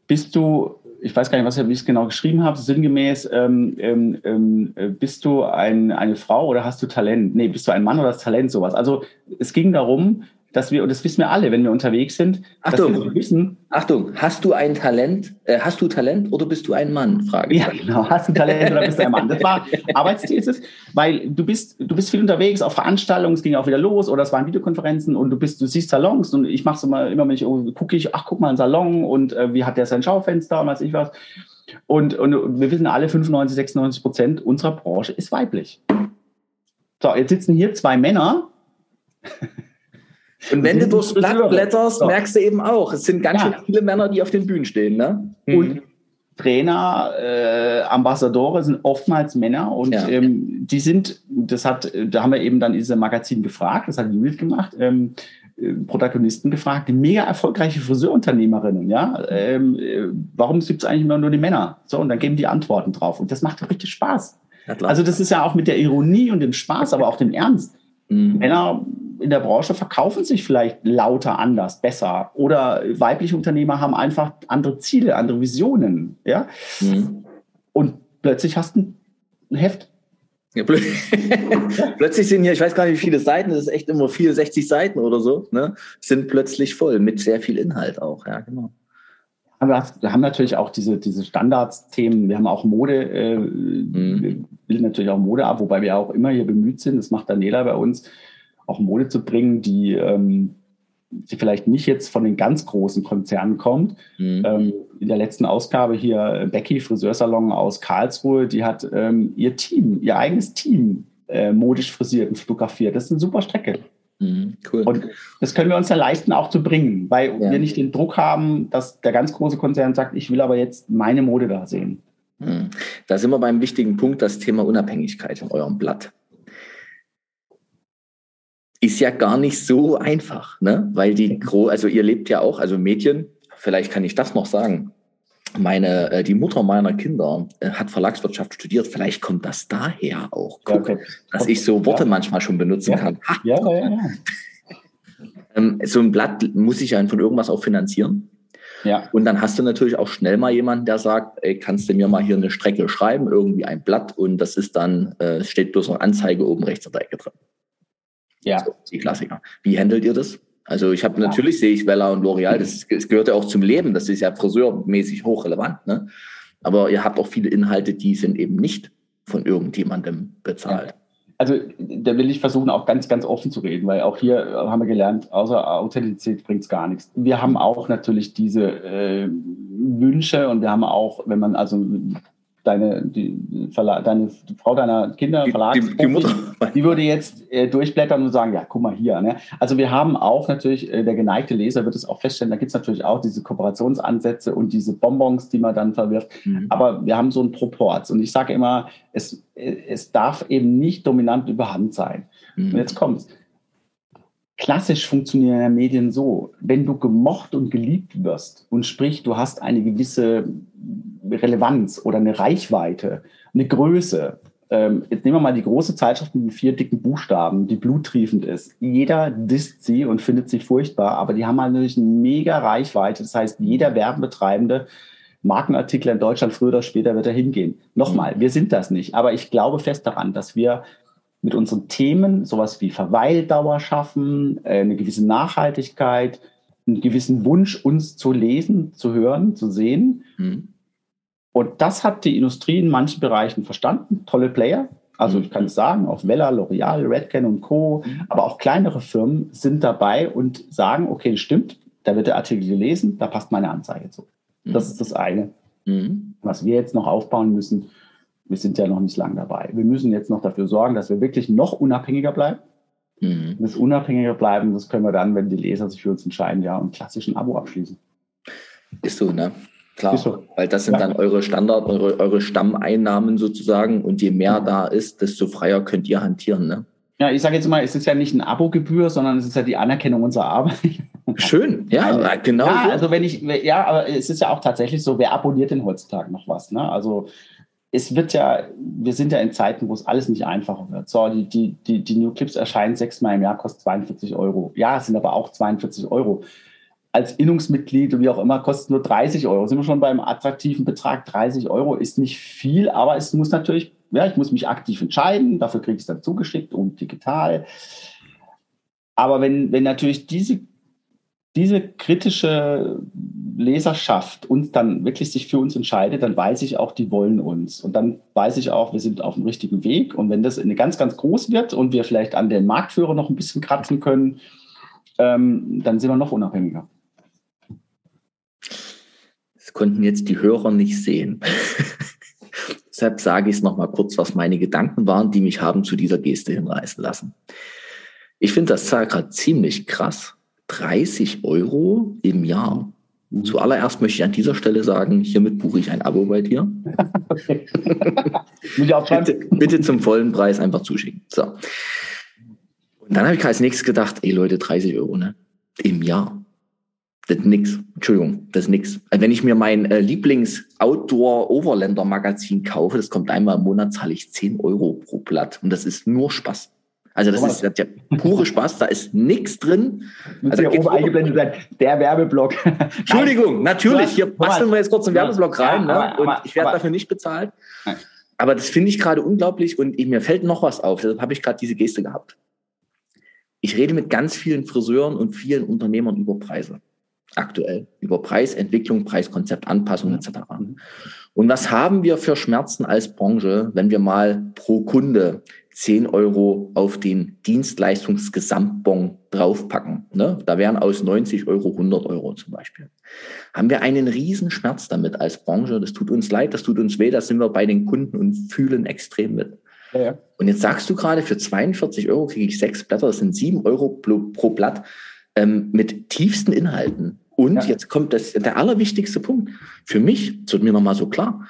bist du, ich weiß gar nicht, was wie ich es genau geschrieben habe, sinngemäß, ähm, ähm, ähm, bist du ein, eine Frau oder hast du Talent? Nee, bist du ein Mann oder hast Talent, sowas. Also es ging darum, dass wir, und das wissen wir alle, wenn wir unterwegs sind, Achtung, dass wir wissen. Achtung, hast du ein Talent, äh, hast du Talent oder bist du ein Mann? Frage. Ja, genau, hast du Talent oder bist du ein Mann? Das war Arbeitsthesis, weil du bist, du bist viel unterwegs auf Veranstaltungen, es ging auch wieder los oder es waren Videokonferenzen und du bist, du siehst Salons und ich mache es immer, immer wenn ich gucke ich, ach, guck mal, ein Salon und äh, wie hat der sein Schaufenster und weiß ich was. Und, und wir wissen alle, 95, 96 Prozent unserer Branche ist weiblich. So, jetzt sitzen hier zwei Männer. Und wenn du durchs Blatt blätterst, merkst du eben auch, es sind ganz ja. schön viele Männer, die auf den Bühnen stehen. Ne? Und mhm. Trainer, äh, Ambassadore sind oftmals Männer und ja. ähm, die sind, das hat, da haben wir eben dann diese Magazin gefragt, das hat Judith gemacht, ähm, äh, Protagonisten gefragt, die mega erfolgreiche Friseurunternehmerinnen, ja, ähm, äh, warum gibt es eigentlich immer nur die Männer? So, und dann geben die Antworten drauf und das macht richtig Spaß. Ja, also das ist ja auch mit der Ironie und dem Spaß, aber auch dem Ernst. Mhm. Männer in der Branche verkaufen sich vielleicht lauter anders, besser. Oder weibliche Unternehmer haben einfach andere Ziele, andere Visionen. Ja? Mhm. Und plötzlich hast du ein Heft. Ja, plö [LAUGHS] plötzlich sind hier, ich weiß gar nicht, wie viele Seiten, das ist echt immer 64 Seiten oder so, ne? sind plötzlich voll mit sehr viel Inhalt auch. Ja, genau. Aber wir haben natürlich auch diese, diese Standardsthemen. Wir haben auch Mode, äh, mhm. wir bilden natürlich auch Mode ab, wobei wir auch immer hier bemüht sind, das macht Daniela bei uns, auch Mode zu bringen, die, ähm, die vielleicht nicht jetzt von den ganz großen Konzernen kommt. Mhm. Ähm, in der letzten Ausgabe hier Becky, Friseursalon aus Karlsruhe, die hat ähm, ihr Team, ihr eigenes Team äh, modisch frisiert und fotografiert. Das ist eine super Strecke. Mhm, cool. Und das können wir uns ja leisten, auch zu bringen, weil ja. wir nicht den Druck haben, dass der ganz große Konzern sagt, ich will aber jetzt meine Mode da sehen. Mhm. Da sind wir beim wichtigen Punkt, das Thema Unabhängigkeit in eurem Blatt ist ja gar nicht so einfach, ne? Weil die gro also ihr lebt ja auch, also Mädchen, vielleicht kann ich das noch sagen. Meine, äh, die Mutter meiner Kinder äh, hat Verlagswirtschaft studiert. Vielleicht kommt das daher auch. Guck, ja, okay. dass ich so Worte ja. manchmal schon benutzen ja. kann. Ha. Ja, ja, ja. ähm, so ein Blatt muss ich ja von irgendwas auch finanzieren. Ja. Und dann hast du natürlich auch schnell mal jemanden, der sagt, ey, kannst du mir mal hier eine Strecke schreiben, irgendwie ein Blatt und das ist dann, äh, steht bloß noch Anzeige oben rechts in der Ecke drin. Ja. So, die Klassiker. Wie handelt ihr das? Also ich habe ja. natürlich sehe ich Bella und L'Oreal, das, das, gehört ja auch zum Leben, das ist ja friseurmäßig hochrelevant, ne? Aber ihr habt auch viele Inhalte, die sind eben nicht von irgendjemandem bezahlt. Ja. Also da will ich versuchen, auch ganz, ganz offen zu reden, weil auch hier haben wir gelernt, außer Authentizität bringt es gar nichts. Wir haben auch natürlich diese äh, Wünsche und wir haben auch, wenn man also deine, die, deine die Frau deiner Kinder, die, die, die, Mutter. die würde jetzt äh, durchblättern und sagen, ja, guck mal hier. Ne? Also wir haben auch natürlich, äh, der geneigte Leser wird es auch feststellen, da gibt es natürlich auch diese Kooperationsansätze und diese Bonbons, die man dann verwirft. Mhm. Aber wir haben so einen Proports. Und ich sage immer, es, äh, es darf eben nicht dominant überhand sein. Mhm. Und jetzt kommt's. Klassisch funktionieren ja Medien so, wenn du gemocht und geliebt wirst und sprich, du hast eine gewisse Relevanz oder eine Reichweite, eine Größe. Ähm, jetzt nehmen wir mal die große Zeitschrift mit vier dicken Buchstaben, die bluttriefend ist. Jeder disst sie und findet sie furchtbar, aber die haben halt natürlich eine mega Reichweite. Das heißt, jeder Werbetreibende Markenartikler in Deutschland früher oder später wird er hingehen. Nochmal, wir sind das nicht, aber ich glaube fest daran, dass wir mit unseren Themen sowas wie Verweildauer schaffen, äh, eine gewisse Nachhaltigkeit, einen gewissen Wunsch, uns zu lesen, zu hören, zu sehen. Mhm. Und das hat die Industrie in manchen Bereichen verstanden. Tolle Player. Also ich kann es sagen, auch Vella, L'Oreal, Redken und Co., mhm. aber auch kleinere Firmen sind dabei und sagen, okay, stimmt, da wird der Artikel gelesen, da passt meine Anzeige zu. Mhm. Das ist das eine. Mhm. Was wir jetzt noch aufbauen müssen, wir sind ja noch nicht lang dabei. Wir müssen jetzt noch dafür sorgen, dass wir wirklich noch unabhängiger bleiben. Mhm. Das unabhängiger bleiben, das können wir dann, wenn die Leser sich für uns entscheiden, ja, und klassischen Abo abschließen. Ist so, ne? Klar, so. weil das sind ja. dann eure Standard, eure, eure Stammeinnahmen sozusagen und je mehr ja. da ist, desto freier könnt ihr hantieren, ne? Ja, ich sage jetzt mal, es ist ja nicht ein Abogebühr, sondern es ist ja die Anerkennung unserer Arbeit. Schön, ja, also, genau. Ja, so. also wenn ich, ja, aber es ist ja auch tatsächlich so, wer abonniert denn heutzutage noch was? Ne? Also es wird ja, wir sind ja in Zeiten, wo es alles nicht einfacher wird. So, die, die, die, die New Clips erscheinen sechsmal im Jahr, kostet 42 Euro. Ja, es sind aber auch 42 Euro. Als Innungsmitglied und wie auch immer kostet nur 30 Euro. Sind wir schon beim attraktiven Betrag? 30 Euro ist nicht viel, aber es muss natürlich ja, ich muss mich aktiv entscheiden, dafür kriege ich es dann zugeschickt und digital. Aber wenn, wenn natürlich diese, diese kritische Leserschaft uns dann wirklich sich für uns entscheidet, dann weiß ich auch, die wollen uns. Und dann weiß ich auch, wir sind auf dem richtigen Weg. Und wenn das eine ganz, ganz groß wird und wir vielleicht an den Marktführer noch ein bisschen kratzen können, ähm, dann sind wir noch unabhängiger. Das konnten jetzt die Hörer nicht sehen. [LAUGHS] Deshalb sage ich es nochmal kurz, was meine Gedanken waren, die mich haben zu dieser Geste hinreißen lassen. Ich finde das Zahl gerade ziemlich krass. 30 Euro im Jahr. Mhm. Zuallererst möchte ich an dieser Stelle sagen, hiermit buche ich ein Abo bei dir. bitte, bitte zum vollen Preis einfach zuschicken. So. Und dann habe ich als nächstes gedacht, ey Leute, 30 Euro, ne? Im Jahr. Das ist nix. Entschuldigung, das ist nix. Also wenn ich mir mein äh, Lieblings-Outdoor-Overlander-Magazin kaufe, das kommt einmal im Monat, zahle ich 10 Euro pro Blatt. Und das ist nur Spaß. Also das ist, das ja pure Spaß, da ist nichts drin. Also hier oben eingeblendet sein, der Werbeblock. [LAUGHS] Entschuldigung, natürlich, hier basteln wir jetzt kurz einen Werbeblock rein ja, aber, ne? und aber, ich werde dafür nicht bezahlt. Aber das finde ich gerade unglaublich und ich, mir fällt noch was auf, deshalb habe ich gerade diese Geste gehabt. Ich rede mit ganz vielen Friseuren und vielen Unternehmern über Preise aktuell über Preisentwicklung, Preiskonzept, Anpassung etc. Mhm. Und was haben wir für Schmerzen als Branche, wenn wir mal pro Kunde 10 Euro auf den Dienstleistungsgesamtbon draufpacken? Ne? Da wären aus 90 Euro 100 Euro zum Beispiel. Haben wir einen riesen Schmerz damit als Branche? Das tut uns leid, das tut uns weh, da sind wir bei den Kunden und fühlen extrem mit. Ja, ja. Und jetzt sagst du gerade, für 42 Euro kriege ich sechs Blätter, das sind sieben Euro pro Blatt ähm, mit tiefsten Inhalten. Und ja. jetzt kommt das, der allerwichtigste Punkt. Für mich, das wird mir nochmal so klar,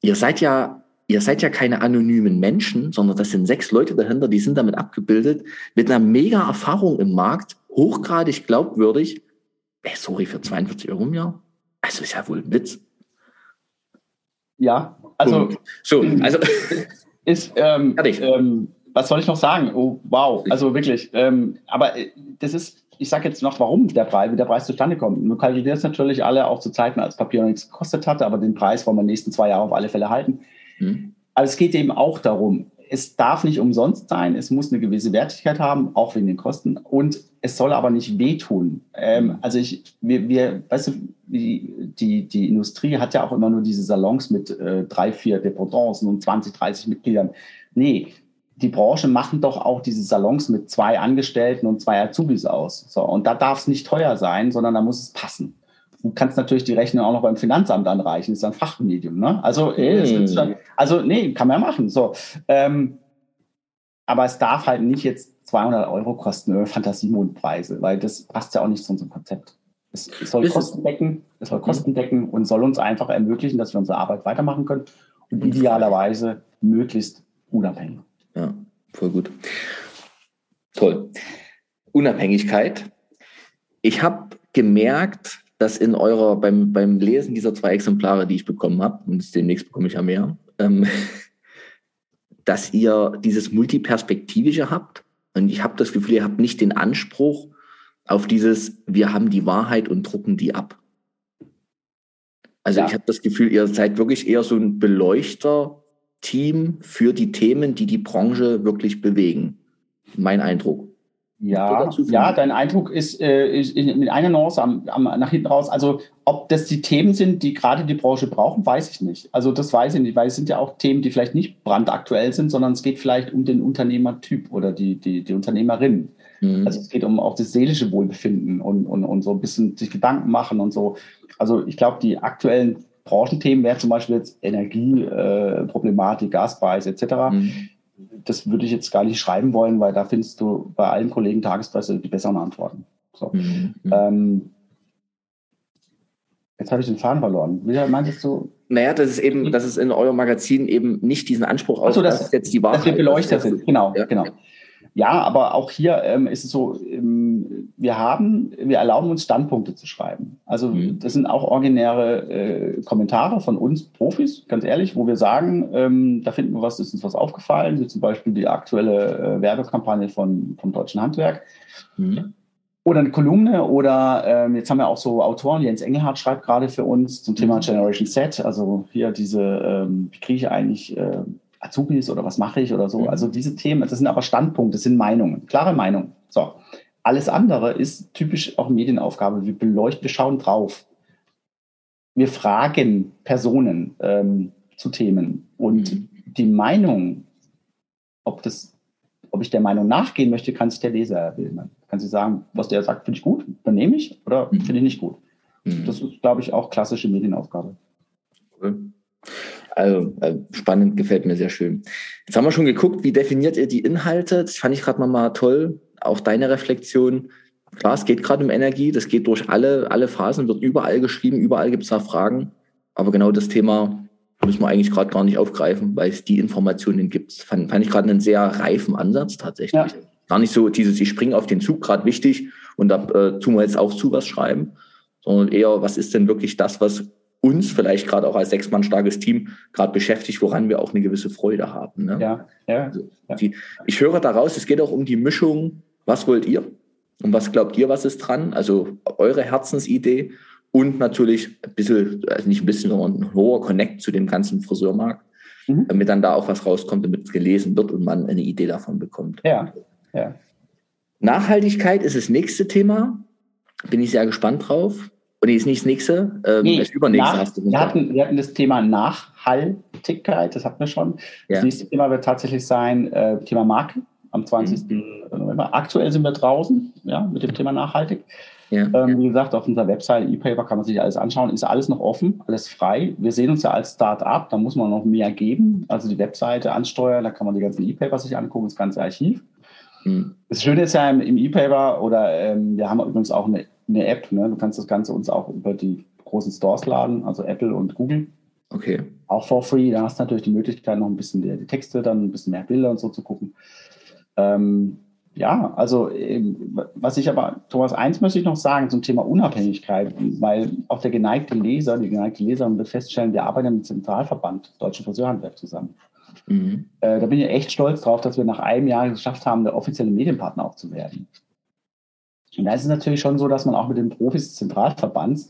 ihr seid ja, ihr seid ja keine anonymen Menschen, sondern das sind sechs Leute dahinter, die sind damit abgebildet, mit einer mega Erfahrung im Markt, hochgradig glaubwürdig. Ey, sorry, für 42 Euro im Jahr? Also ist ja wohl ein Witz. Ja, also. So, [LAUGHS] also. Ist, ähm, ähm, was soll ich noch sagen? Oh, wow, also wirklich. Ähm, aber äh, das ist, ich sage jetzt noch, warum der Preis, wie der Preis zustande kommt. Du kalkulierst natürlich alle auch zu Zeiten, als Papier noch nichts gekostet hatte, aber den Preis wollen wir in den nächsten zwei Jahre auf alle Fälle halten. Mhm. Aber es geht eben auch darum, es darf nicht umsonst sein, es muss eine gewisse Wertigkeit haben, auch wegen den Kosten. Und es soll aber nicht wehtun. Ähm, also ich, wir, wir, weißt du, die, die, die Industrie hat ja auch immer nur diese Salons mit äh, drei, vier Dependancen und 20, 30 Mitgliedern. Nee, die Branche machen doch auch diese Salons mit zwei Angestellten und zwei Azubis aus. So, und da darf es nicht teuer sein, sondern da muss es passen. Du kannst natürlich die Rechnung auch noch beim Finanzamt anreichen, ist ein Fachmedium. Ne? Also, ey, mm. also nee, kann man ja machen. So, ähm, aber es darf halt nicht jetzt 200 Euro kosten, Fantasiemondpreise, weil das passt ja auch nicht zu unserem Konzept. Es, soll Kosten decken, es soll Kosten decken und soll uns einfach ermöglichen, dass wir unsere Arbeit weitermachen können und idealerweise möglichst unabhängig. Ja, voll gut. Toll. Unabhängigkeit. Ich habe gemerkt, dass in eurer, beim, beim Lesen dieser zwei Exemplare, die ich bekommen habe, und demnächst bekomme ich ja mehr, ähm, [LAUGHS] dass ihr dieses Multiperspektivische habt. Und ich habe das Gefühl, ihr habt nicht den Anspruch auf dieses, wir haben die Wahrheit und drucken die ab. Also ja. ich habe das Gefühl, ihr seid wirklich eher so ein Beleuchter Team für die Themen, die die Branche wirklich bewegen. Mein Eindruck. Ja, ja, dein Eindruck ist, äh, ist mit einer Nuance am, am, nach hinten raus. Also, ob das die Themen sind, die gerade die Branche brauchen, weiß ich nicht. Also, das weiß ich nicht, weil es sind ja auch Themen, die vielleicht nicht brandaktuell sind, sondern es geht vielleicht um den Unternehmertyp oder die, die, die Unternehmerin. Mhm. Also, es geht um auch das seelische Wohlbefinden und, und, und so ein bisschen sich Gedanken machen und so. Also, ich glaube, die aktuellen Branchenthemen wäre zum Beispiel jetzt Energieproblematik, äh, Gaspreis etc. Mhm. Das würde ich jetzt gar nicht schreiben wollen, weil da findest du bei allen Kollegen Tagespresse die besseren Antworten. So. Mhm. Ähm, jetzt habe ich den Faden verloren. Wie meintest du? Naja, das ist eben, dass es in eurem Magazin eben nicht diesen Anspruch aus, so, dass, dass jetzt die Wahrheit. Dass wir beleuchtet sind, genau, ja. genau. Ja, aber auch hier ähm, ist es so, ähm, wir haben, wir erlauben uns Standpunkte zu schreiben. Also mhm. das sind auch originäre äh, Kommentare von uns Profis, ganz ehrlich, wo wir sagen, ähm, da finden wir was, ist uns was aufgefallen, wie zum Beispiel die aktuelle äh, Werbekampagne von, vom Deutschen Handwerk. Mhm. Oder eine Kolumne oder ähm, jetzt haben wir auch so Autoren, Jens Engelhardt schreibt gerade für uns zum Thema mhm. Generation Z, also hier diese, ähm, wie kriege ich eigentlich äh, Azubis oder was mache ich oder so. Mhm. Also diese Themen, das sind aber Standpunkte, das sind Meinungen, klare Meinungen. So. Alles andere ist typisch auch Medienaufgabe. Wir beleuchten, wir schauen drauf. Wir fragen Personen ähm, zu Themen und mhm. die Meinung, ob das, ob ich der Meinung nachgehen möchte, kann sich der Leser erbilden. Kann sie sagen, was der sagt, finde ich gut, übernehme ich oder mhm. finde ich nicht gut. Mhm. Das ist, glaube ich, auch klassische Medienaufgabe. Cool. Also äh, spannend, gefällt mir sehr schön. Jetzt haben wir schon geguckt, wie definiert ihr die Inhalte? Das fand ich gerade nochmal toll. Auch deine Reflexion. Klar, es geht gerade um Energie, das geht durch alle, alle Phasen, wird überall geschrieben, überall gibt es da Fragen. Aber genau das Thema müssen wir eigentlich gerade gar nicht aufgreifen, weil es die Informationen gibt. Fand, fand ich gerade einen sehr reifen Ansatz tatsächlich. Ja. Gar nicht so dieses, ich springe auf den Zug, gerade wichtig und da äh, tun wir jetzt auch zu was schreiben, sondern eher, was ist denn wirklich das, was uns vielleicht gerade auch als sechs Mann starkes Team gerade beschäftigt, woran wir auch eine gewisse Freude haben. Ne? Ja, ja, also die, ich höre daraus, es geht auch um die Mischung, was wollt ihr und was glaubt ihr, was ist dran? Also eure Herzensidee und natürlich ein bisschen, also nicht ein bisschen, sondern ein hoher Connect zu dem ganzen Friseurmarkt, mhm. damit dann da auch was rauskommt, damit es gelesen wird und man eine Idee davon bekommt. Ja, ja. Nachhaltigkeit ist das nächste Thema. Bin ich sehr gespannt drauf. Und ist nicht das nächste, ähm, nee, das übernächste nach, hast du wir hatten, wir hatten das Thema Nachhaltigkeit, das hatten wir schon. Ja. Das nächste Thema wird tatsächlich sein, äh, Thema Marke am 20. Mhm. November. Aktuell sind wir draußen, ja, mit dem Thema nachhaltig. Ja. Ähm, wie gesagt, auf unserer Website ePaper kann man sich alles anschauen, ist alles noch offen, alles frei. Wir sehen uns ja als Start-up, da muss man noch mehr geben, also die Webseite ansteuern, da kann man die ganzen E-Paper sich angucken, das ganze Archiv. Mhm. Das Schöne ist ja im, im E-Paper, oder ähm, wir haben übrigens auch eine eine App. Ne? Du kannst das Ganze uns auch über die großen Stores laden, also Apple und Google. Okay. Auch for free. Da hast du natürlich die Möglichkeit, noch ein bisschen die, die Texte, dann ein bisschen mehr Bilder und so zu gucken. Ähm, ja, also was ich aber, Thomas, eins möchte ich noch sagen zum Thema Unabhängigkeit, weil auch der geneigte Leser, die geneigte Leser wird feststellen, wir arbeiten mit dem Zentralverband Deutschen Friseurhandwerk zusammen. Mhm. Äh, da bin ich echt stolz drauf, dass wir nach einem Jahr geschafft haben, der offizielle Medienpartner auch zu werden. Und da ist es natürlich schon so, dass man auch mit den Profis des Zentralverbands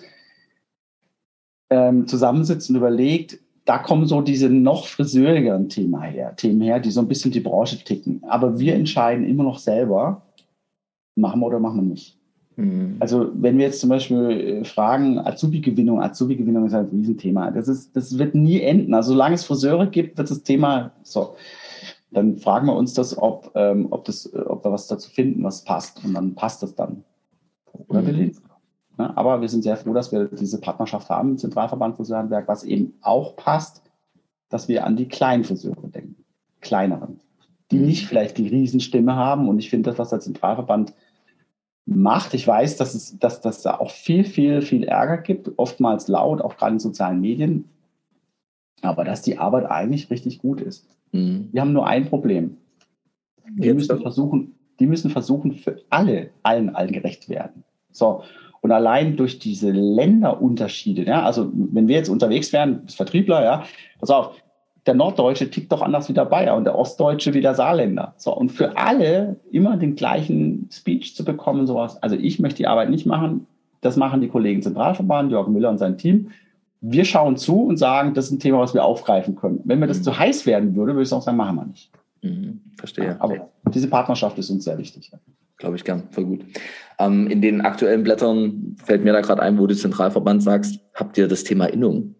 ähm, zusammensitzt und überlegt, da kommen so diese noch friseurigeren Themen her, Themen her, die so ein bisschen die Branche ticken. Aber wir entscheiden immer noch selber, machen wir oder machen wir nicht. Mhm. Also wenn wir jetzt zum Beispiel äh, fragen, Azubi-Gewinnung, Azubi-Gewinnung ist halt ein Riesenthema. Das, ist, das wird nie enden. Also solange es Friseure gibt, wird das Thema so dann fragen wir uns das, ob, ähm, ob, das, äh, ob wir was dazu finden, was passt. Und dann passt das dann. Oder mhm. ja, aber wir sind sehr froh, dass wir diese Partnerschaft haben im Zentralverband Friseurhandwerk, was eben auch passt, dass wir an die kleinen Friseure denken. Kleineren. Die mhm. nicht vielleicht die Riesenstimme haben. Und ich finde das, was der Zentralverband macht. Ich weiß, dass es, dass, dass da auch viel, viel, viel Ärger gibt, oftmals laut, auch gerade in sozialen Medien. Aber dass die Arbeit eigentlich richtig gut ist. Mhm. Wir haben nur ein Problem. Die müssen versuchen, die müssen versuchen, für alle, allen, allen gerecht werden. So. Und allein durch diese Länderunterschiede, ja, also wenn wir jetzt unterwegs wären, als Vertriebler, ja, pass auf, der Norddeutsche tickt doch anders wie der Bayer und der Ostdeutsche wie der Saarländer. So, und für alle immer den gleichen Speech zu bekommen, sowas. Also ich möchte die Arbeit nicht machen. Das machen die Kollegen Zentralverband, Jörg Müller und sein Team wir schauen zu und sagen, das ist ein Thema, was wir aufgreifen können. Wenn mir das mhm. zu heiß werden würde, würde ich auch sagen, machen wir nicht. Mhm, verstehe. Aber diese Partnerschaft ist uns sehr wichtig. Glaube ich gern, voll gut. Ähm, in den aktuellen Blättern fällt mir da gerade ein, wo du Zentralverband sagst, habt ihr das Thema Innung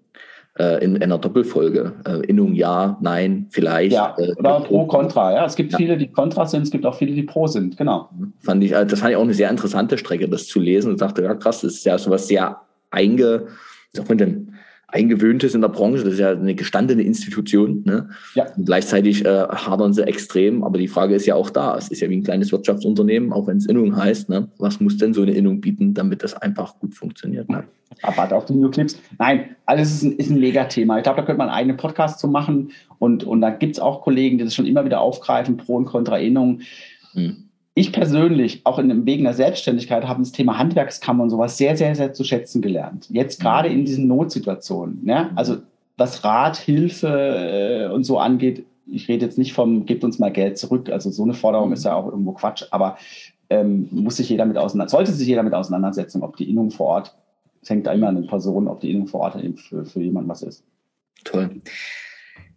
äh, in, in einer Doppelfolge? Äh, Innung ja, nein, vielleicht. Ja, äh, oder pro, kontra. Ja, es gibt ja. viele, die kontra sind, es gibt auch viele, die pro sind, genau. Fand ich, äh, das fand ich auch eine sehr interessante Strecke, das zu lesen und dachte, ja krass, das ist ja sowas sehr einge sagt man denn, Eingewöhntes in der Branche. Das ist ja eine gestandene Institution. Ne? Ja. Und gleichzeitig äh, hadern sie extrem. Aber die Frage ist ja auch da. Es ist ja wie ein kleines Wirtschaftsunternehmen, auch wenn es Innung heißt. Ne? Was muss denn so eine Innung bieten, damit das einfach gut funktioniert? Ne? Rabatt auf die Videoclips. Nein, alles ist ein, ist ein Megathema. Ich glaube, da könnte man einen eigenen Podcast zu machen. Und, und da gibt es auch Kollegen, die das schon immer wieder aufgreifen, Pro und Contra Innung. Hm ich persönlich, auch in, wegen der Selbstständigkeit, habe das Thema Handwerkskammer und sowas sehr, sehr, sehr zu schätzen gelernt. Jetzt gerade in diesen Notsituationen. Ne? Also was Rat, Hilfe äh, und so angeht, ich rede jetzt nicht vom, gebt uns mal Geld zurück. Also so eine Forderung ist ja auch irgendwo Quatsch, aber ähm, muss sich jeder mit auseinander, sollte sich jeder mit auseinandersetzen, ob die Innung vor Ort, es hängt da immer an den Personen, ob die Innung vor Ort eben für, für jemanden was ist. Toll.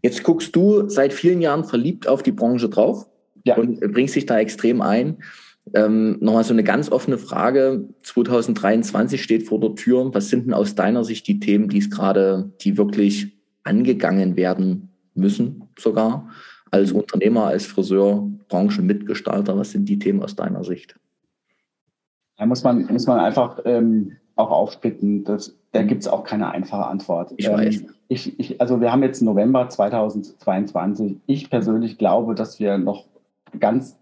Jetzt guckst du seit vielen Jahren verliebt auf die Branche drauf ja. und bringst dich da extrem ein. Ähm, nochmal so eine ganz offene Frage. 2023 steht vor der Tür. Was sind denn aus deiner Sicht die Themen, die es gerade, die wirklich angegangen werden müssen, sogar als Unternehmer, als Friseur, Branchenmitgestalter? Was sind die Themen aus deiner Sicht? Da muss man, muss man einfach ähm, auch aufsplitten. Das, da gibt es auch keine einfache Antwort. Ich ähm, weiß. Ich, ich, also wir haben jetzt November 2022. Ich persönlich glaube, dass wir noch ganz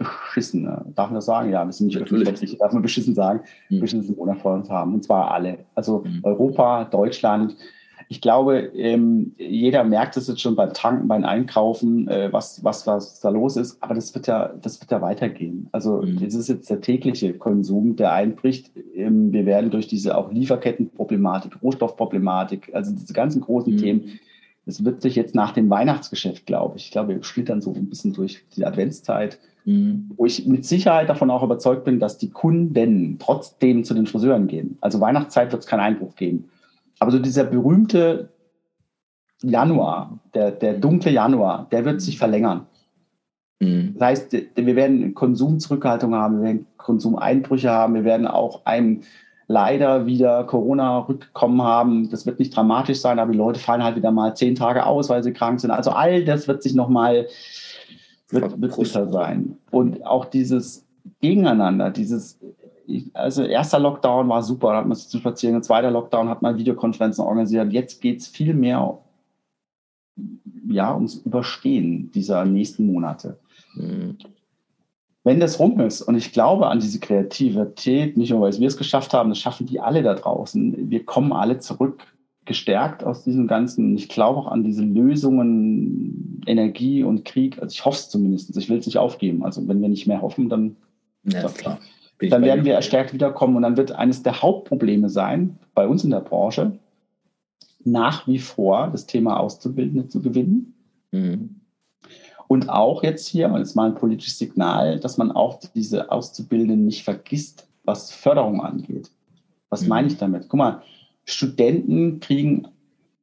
beschissen, darf man das sagen? Ja, wir sind nicht öffentlich, darf man beschissen sagen, mhm. beschissenen Monat vor uns haben. Und zwar alle. Also mhm. Europa, Deutschland. Ich glaube, ähm, jeder merkt es jetzt schon beim Tanken, beim Einkaufen, äh, was, was, was da los ist. Aber das wird ja, das wird ja weitergehen. Also, mhm. das ist jetzt der tägliche Konsum, der einbricht. Ähm, wir werden durch diese auch Lieferkettenproblematik, Rohstoffproblematik, also diese ganzen großen mhm. Themen, es wird sich jetzt nach dem Weihnachtsgeschäft, glaube ich, ich glaube, wir schlittern so ein bisschen durch die Adventszeit, mhm. wo ich mit Sicherheit davon auch überzeugt bin, dass die Kunden trotzdem zu den Friseuren gehen. Also Weihnachtszeit wird es keinen Einbruch geben. Aber so dieser berühmte Januar, der, der dunkle Januar, der wird sich verlängern. Mhm. Das heißt, wir werden Konsumzurückhaltung haben, wir werden Konsumeinbrüche haben, wir werden auch einen leider wieder Corona-Rückkommen haben. Das wird nicht dramatisch sein, aber die Leute fallen halt wieder mal zehn Tage aus, weil sie krank sind. Also all das wird sich nochmal, wird, wird sicher sein. Und auch dieses Gegeneinander, dieses, also erster Lockdown war super, da hat man sich zu spazieren. Zweiter Lockdown hat man Videokonferenzen organisiert. Jetzt geht es viel mehr ja, ums Überstehen dieser nächsten Monate. Mhm wenn das rum ist, und ich glaube an diese Kreativität, nicht nur weil wir es geschafft haben, das schaffen die alle da draußen. Wir kommen alle zurück gestärkt aus diesem Ganzen. Ich glaube auch an diese Lösungen, Energie und Krieg. Also ich hoffe es zumindest. Ich will es nicht aufgeben. Also wenn wir nicht mehr hoffen, dann, ja, klar. dann werden wir erstärkt wiederkommen. Und dann wird eines der Hauptprobleme sein, bei uns in der Branche, nach wie vor das Thema Auszubildende zu gewinnen. Mhm. Und auch jetzt hier, und jetzt mal ein politisches Signal, dass man auch diese Auszubildenden nicht vergisst, was Förderung angeht. Was mhm. meine ich damit? Guck mal, Studenten kriegen,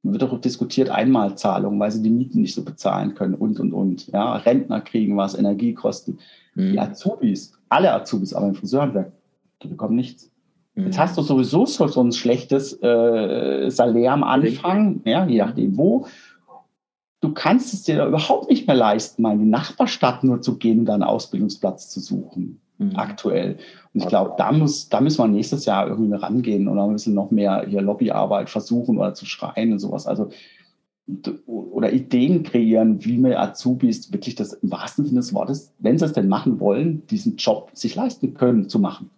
wird auch diskutiert, Einmalzahlungen, weil sie die Mieten nicht so bezahlen können und, und, und. Ja, Rentner kriegen was, Energiekosten. Mhm. Die Azubis, alle Azubis, aber im Friseurhandwerk, die bekommen nichts. Mhm. Jetzt hast du sowieso so, so ein schlechtes äh, Salär am Anfang, ja, je nachdem wo du kannst es dir überhaupt nicht mehr leisten, mal in die Nachbarstadt nur zu gehen und da einen Ausbildungsplatz zu suchen. Mhm. Aktuell. Und ich glaube, da muss, da müssen wir nächstes Jahr irgendwie rangehen oder müssen noch mehr hier Lobbyarbeit versuchen oder zu schreien und sowas. Also, oder Ideen kreieren, wie wir Azubis wirklich das im wahrsten Sinne des Wortes, wenn sie es denn machen wollen, diesen Job sich leisten können zu machen.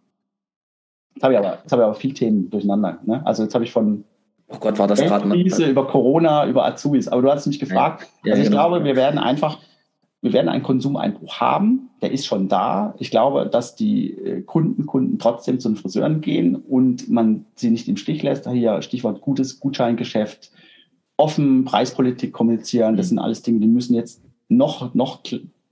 Jetzt habe ich aber, jetzt habe ich aber viel Themen durcheinander. Ne? Also jetzt habe ich von Oh Gott, war das gerade mal. über Corona, über Azubis. Aber du hast mich gefragt. Ja, also ich genau. glaube, wir werden einfach, wir werden einen Konsumeinbruch haben. Der ist schon da. Ich glaube, dass die äh, Kunden, Kunden trotzdem zu den Friseuren gehen und man sie nicht im Stich lässt. Hier Stichwort gutes Gutscheingeschäft, offen Preispolitik kommunizieren. Das mhm. sind alles Dinge, die müssen jetzt noch, noch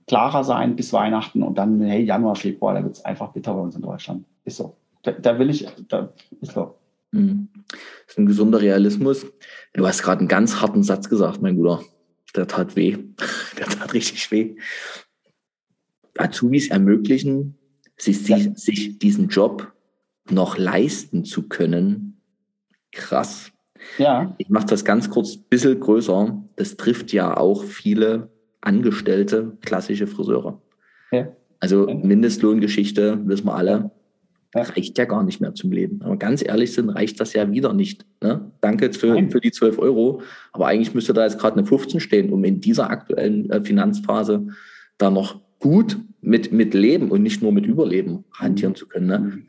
klarer sein bis Weihnachten und dann, hey, Januar, Februar, da wird es einfach bitter bei uns in Deutschland. Ist so. Da, da will ich, da ist so. Mhm. Das ist ein gesunder Realismus. Du hast gerade einen ganz harten Satz gesagt, mein Bruder. Der tat weh. [LAUGHS] Der tat richtig weh. Azubis ermöglichen, sich, sich diesen Job noch leisten zu können. Krass. Ja. Ich mache das ganz kurz ein bisschen größer. Das trifft ja auch viele Angestellte, klassische Friseure. Ja. Also Mindestlohngeschichte, wissen wir alle reicht ja gar nicht mehr zum Leben. Aber ganz ehrlich sind, reicht das ja wieder nicht. Ne? Danke für, für die 12 Euro. Aber eigentlich müsste da jetzt gerade eine 15 stehen, um in dieser aktuellen äh, Finanzphase da noch gut mit, mit Leben und nicht nur mit Überleben hantieren zu können. Ne? Mhm.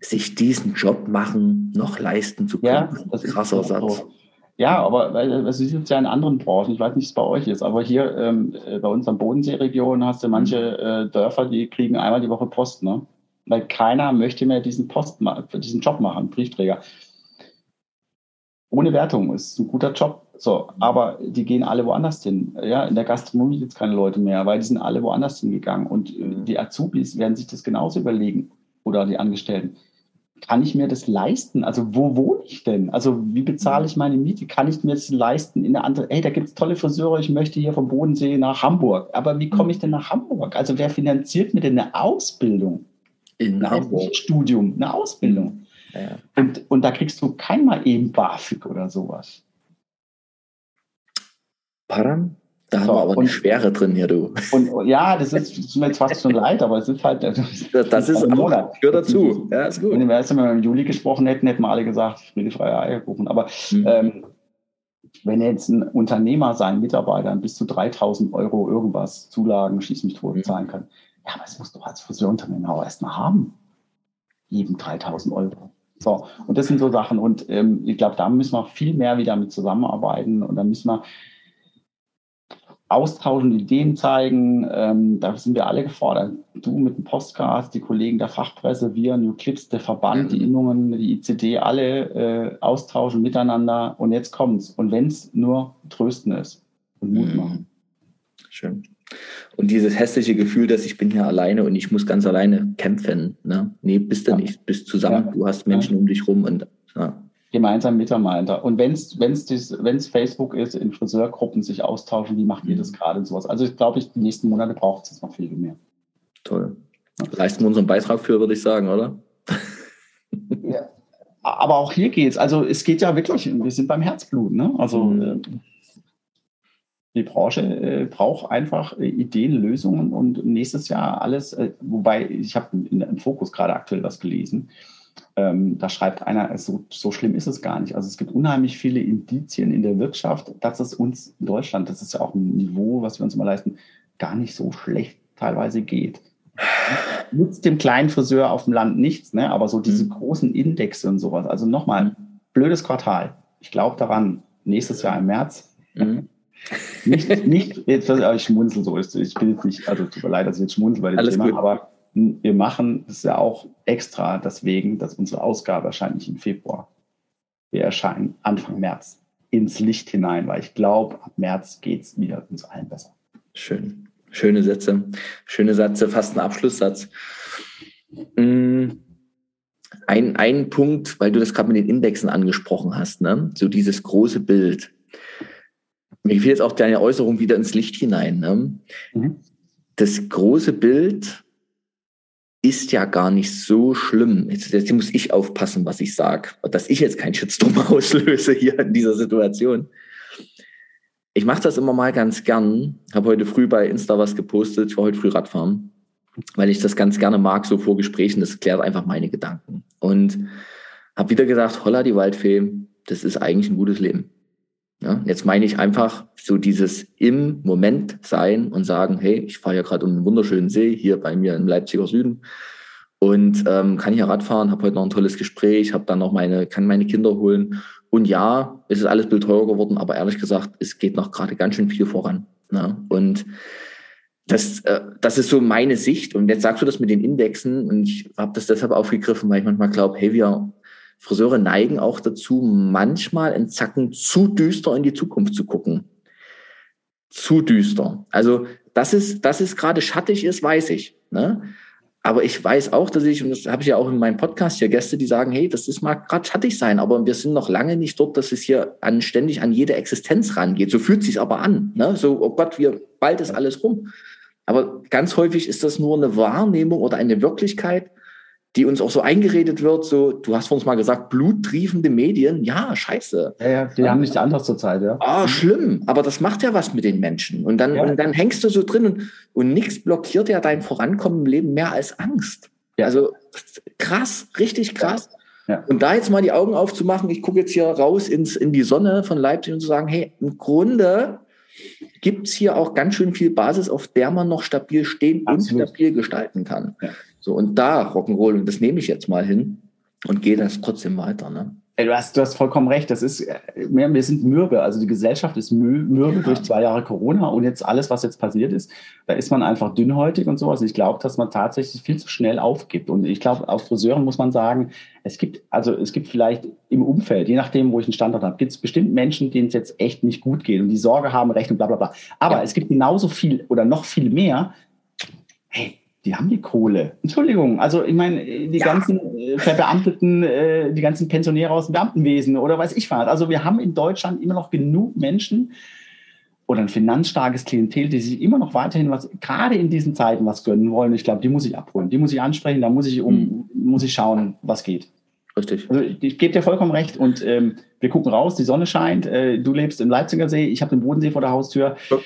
Sich diesen Job machen, noch leisten zu können. Ja, das ist ein krasser Satz. So. Ja, aber es ist ja in anderen Branchen, ich weiß nicht, wie es bei euch ist, aber hier ähm, äh, bei unserer Bodenseeregion hast du manche äh, Dörfer, die kriegen einmal die Woche Post, ne? Weil keiner möchte mehr diesen Post diesen Job machen, Briefträger. Ohne Wertung, ist ein guter Job. So, aber die gehen alle woanders hin. Ja, in der Gastronomie gibt es keine Leute mehr, weil die sind alle woanders hingegangen. Und äh, die Azubis werden sich das genauso überlegen oder die Angestellten kann ich mir das leisten? Also wo wohne ich denn? Also wie bezahle ich meine Miete? Kann ich mir das leisten in eine andere? Hey, da gibt es tolle Friseure, ich möchte hier vom Bodensee nach Hamburg. Aber wie komme ich denn nach Hamburg? Also wer finanziert mir denn eine Ausbildung? In ein Hamburg. Studium, eine Ausbildung. Ja. Und, und da kriegst du kein mal eben BAföG oder sowas. Param? Da haben wir aber und, eine Schwere drin hier, du. Und, ja, das ist, ist mir jetzt fast schon [LAUGHS] leid, aber es ist halt. Das, das, das ist ein Monat. Gehört dazu. Ja, ist gut. wenn wir im Juli gesprochen hätten, hätten wir alle gesagt, friedefreie Eierkuchen. Aber mhm. ähm, wenn jetzt ein Unternehmer seinen Mitarbeitern bis zu 3000 Euro irgendwas Zulagen, schieß mich tot, mhm. zahlen kann, ja, aber es muss doch als Friseurunternehmer auch erstmal haben. Jedem 3000 Euro. So, und das sind so Sachen. Und ähm, ich glaube, da müssen wir viel mehr wieder mit zusammenarbeiten. Und da müssen wir austauschen, Ideen zeigen. Ähm, da sind wir alle gefordert. Du mit dem Postcast, die Kollegen der Fachpresse, wir, New Clips, der Verband, die Innungen, die ICD, alle äh, austauschen miteinander. Und jetzt kommt's. Und wenn es nur trösten ist und Mut mhm. machen. Schön. Und dieses hässliche Gefühl, dass ich bin hier alleine und ich muss ganz alleine kämpfen. Ne? Nee, bist du ja. nicht. Bist zusammen. Ja. Du hast Menschen ja. um dich rum und ja gemeinsam miteinander. Und wenn es wenn's Facebook ist, in Friseurgruppen sich austauschen, wie macht ihr das mhm. gerade und sowas. Also ich glaube, ich, die nächsten Monate braucht es noch viel mehr. Toll. Leisten wir unseren Beitrag für, würde ich sagen, oder? ja. Aber auch hier geht es. Also es geht ja wirklich, wir sind beim Herzblut. Ne? Also mhm. äh, die Branche äh, braucht einfach äh, Ideen, Lösungen und nächstes Jahr alles, äh, wobei ich habe im Fokus gerade aktuell was gelesen ähm, da schreibt einer, so, so schlimm ist es gar nicht. Also es gibt unheimlich viele Indizien in der Wirtschaft, dass es uns in Deutschland, das ist ja auch ein Niveau, was wir uns immer leisten, gar nicht so schlecht teilweise geht. Nutzt dem kleinen Friseur auf dem Land nichts, ne? aber so diese mhm. großen Indexe und sowas. Also nochmal, blödes Quartal. Ich glaube daran, nächstes Jahr im März. Mhm. Nicht, nicht, jetzt, ich schmunzel so, ich bin jetzt nicht, also tut mir leid, dass ich jetzt schmunzel bei dem Alles Thema, gut. aber wir machen es ja auch extra deswegen, dass unsere Ausgabe erscheint nicht im Februar. Wir erscheinen Anfang März ins Licht hinein, weil ich glaube, ab März geht es wieder uns allen besser. Schön. Schöne Sätze. Schöne Sätze, fast ein Abschlusssatz. Mm. Ein, ein Punkt, weil du das gerade mit den Indexen angesprochen hast, ne? so dieses große Bild. Mir fiel jetzt auch deine Äußerung wieder ins Licht hinein. Ne? Mhm. Das große Bild ist ja gar nicht so schlimm. Jetzt, jetzt muss ich aufpassen, was ich sage, dass ich jetzt keinen Shitstorm [LAUGHS] auslöse hier in dieser Situation. Ich mache das immer mal ganz gern. Habe heute früh bei Insta was gepostet. Ich war heute früh Radfahren, weil ich das ganz gerne mag, so vor Gesprächen. Das klärt einfach meine Gedanken. Und habe wieder gesagt, holla die Waldfee, das ist eigentlich ein gutes Leben. Ja, jetzt meine ich einfach so dieses im Moment sein und sagen, hey, ich fahre ja gerade um einen wunderschönen See hier bei mir im Leipziger Süden und ähm, kann hier Radfahren, habe heute noch ein tolles Gespräch, habe dann noch meine, kann meine Kinder holen. Und ja, es ist alles Bild teurer geworden, aber ehrlich gesagt, es geht noch gerade ganz schön viel voran. Ne? Und das, äh, das ist so meine Sicht. Und jetzt sagst du das mit den Indexen und ich habe das deshalb aufgegriffen, weil ich manchmal glaube, hey, wir Friseure neigen auch dazu, manchmal in Zacken zu düster in die Zukunft zu gucken. Zu düster. Also, dass es, dass es gerade schattig ist, weiß ich. Ne? Aber ich weiß auch, dass ich, und das habe ich ja auch in meinem Podcast hier Gäste, die sagen, hey, das ist mag gerade schattig sein, aber wir sind noch lange nicht dort, dass es hier an, ständig an jede Existenz rangeht. So fühlt sich aber an. Ne? So, oh Gott, wir, bald ist alles rum. Aber ganz häufig ist das nur eine Wahrnehmung oder eine Wirklichkeit, die uns auch so eingeredet wird, so, du hast vor uns mal gesagt, bluttriefende Medien, ja, scheiße. Ja, ja, die ja. haben nicht anders zur Zeit, ja. Ah, schlimm, aber das macht ja was mit den Menschen. Und dann, ja. und dann hängst du so drin und, und nichts blockiert ja dein Vorankommen im Leben mehr als Angst. Ja. Also krass, richtig krass. Ja. Und da jetzt mal die Augen aufzumachen, ich gucke jetzt hier raus ins, in die Sonne von Leipzig und zu sagen, hey, im Grunde gibt es hier auch ganz schön viel Basis, auf der man noch stabil stehen Absolut. und stabil gestalten kann. Ja. So, und da Rock'n'Roll, und das nehme ich jetzt mal hin und gehe das trotzdem weiter. Ne? Du hast, du hast vollkommen recht. Das ist, wir sind mürbe. Also die Gesellschaft ist mürbe ja. durch zwei Jahre Corona und jetzt alles, was jetzt passiert ist, da ist man einfach dünnhäutig und sowas. Ich glaube, dass man tatsächlich viel zu schnell aufgibt. Und ich glaube, auf Friseuren muss man sagen, es gibt, also es gibt vielleicht im Umfeld, je nachdem, wo ich einen Standort habe, gibt es bestimmt Menschen, denen es jetzt echt nicht gut geht und die Sorge haben, Recht und bla bla bla. Aber ja. es gibt genauso viel oder noch viel mehr, hey, die haben die Kohle. Entschuldigung, also ich meine, die ja. ganzen äh, Verbeamteten, äh, die ganzen Pensionäre aus dem Beamtenwesen oder weiß ich was. Also wir haben in Deutschland immer noch genug Menschen oder ein finanzstarkes Klientel, die sich immer noch weiterhin was, gerade in diesen Zeiten was gönnen wollen. Ich glaube, die muss ich abholen, die muss ich ansprechen, da muss ich um, mhm. muss ich schauen, was geht. Richtig. Also ich gebe dir vollkommen recht und ähm, wir gucken raus, die Sonne scheint, äh, du lebst im Leipziger See, ich habe den Bodensee vor der Haustür. Ja.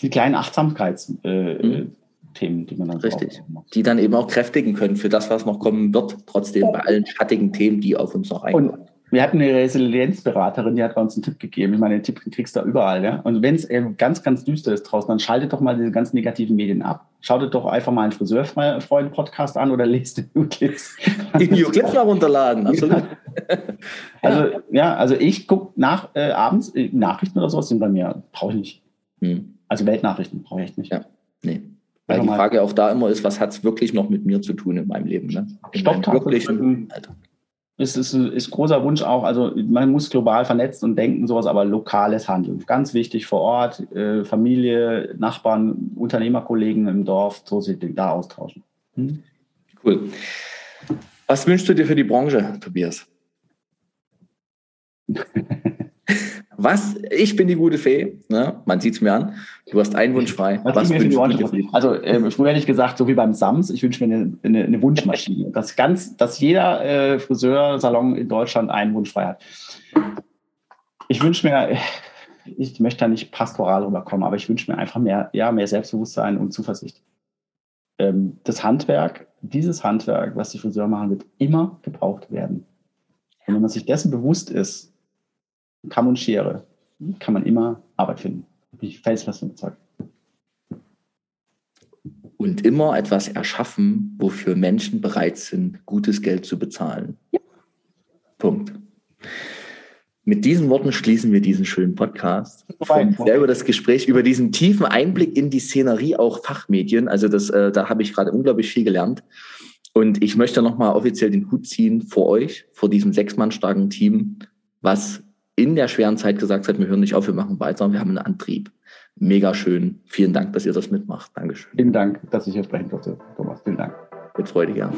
Die kleinen Achtsamkeits äh, mhm. Themen, die man dann Richtig. Die dann eben auch kräftigen können für das, was noch kommen wird, trotzdem bei allen schattigen Themen, die auf uns noch eingehen. Wir hatten eine Resilienzberaterin, die hat uns einen Tipp gegeben. Ich meine, den Tipp kriegst du da überall. Ja? Und wenn es ganz, ganz düster ist draußen, dann schaltet doch mal diese ganzen negativen Medien ab. Schaltet doch einfach mal einen Friseurfreund-Podcast an oder lest den Videoclips. [LAUGHS] Die Videoclips mal runterladen, absolut. [LAUGHS] also, ja, also ich gucke nach äh, abends, äh, Nachrichten oder sowas sind bei mir, brauche ich nicht. Hm. Also Weltnachrichten brauche ich echt nicht. Ja, nee. Weil die Frage auch da immer ist, was hat es wirklich noch mit mir zu tun in meinem Leben? Ne? In Ist, ist, ist großer Wunsch auch, also man muss global vernetzt und denken, sowas, aber lokales Handeln. Ganz wichtig vor Ort, äh, Familie, Nachbarn, Unternehmerkollegen im Dorf, so sich da austauschen. Hm? Cool. Was wünschst du dir für die Branche, Tobias? [LAUGHS] Was? Ich bin die gute Fee. Ne? Man sieht es mir an. Du hast einen Wunsch frei. Was, Was wünschst du dir? Also äh, früher hätte ich gesagt, so wie beim Sams, ich wünsche mir eine, eine, eine Wunschmaschine. Dass, ganz, dass jeder äh, Friseursalon in Deutschland einen Wunsch frei hat. Ich wünsche mir, ich möchte da nicht pastoral rüberkommen, aber ich wünsche mir einfach mehr, ja, mehr Selbstbewusstsein und Zuversicht. Ähm, das Handwerk, dieses Handwerk, was die Friseure machen, wird immer gebraucht werden. Und wenn man sich dessen bewusst ist, Kamm und Schere kann man immer Arbeit finden. Bin ich felsenfest überzeugt. Und immer etwas erschaffen, wofür Menschen bereit sind, gutes Geld zu bezahlen. Ja. Punkt. Mit diesen Worten schließen wir diesen schönen Podcast. Sehr über das Gespräch, über diesen tiefen Einblick in die Szenerie, auch Fachmedien. Also das, äh, da habe ich gerade unglaublich viel gelernt. Und ich möchte nochmal offiziell den Hut ziehen vor euch, vor diesem sechsmann starken Team, was in der schweren Zeit gesagt hat, wir hören nicht auf, wir machen weiter, wir haben einen Antrieb. Mega schön. Vielen Dank, dass ihr das mitmacht. Dankeschön. Vielen Dank, dass ich hier sprechen durfte, Thomas. Vielen Dank. Mit Freude, gern.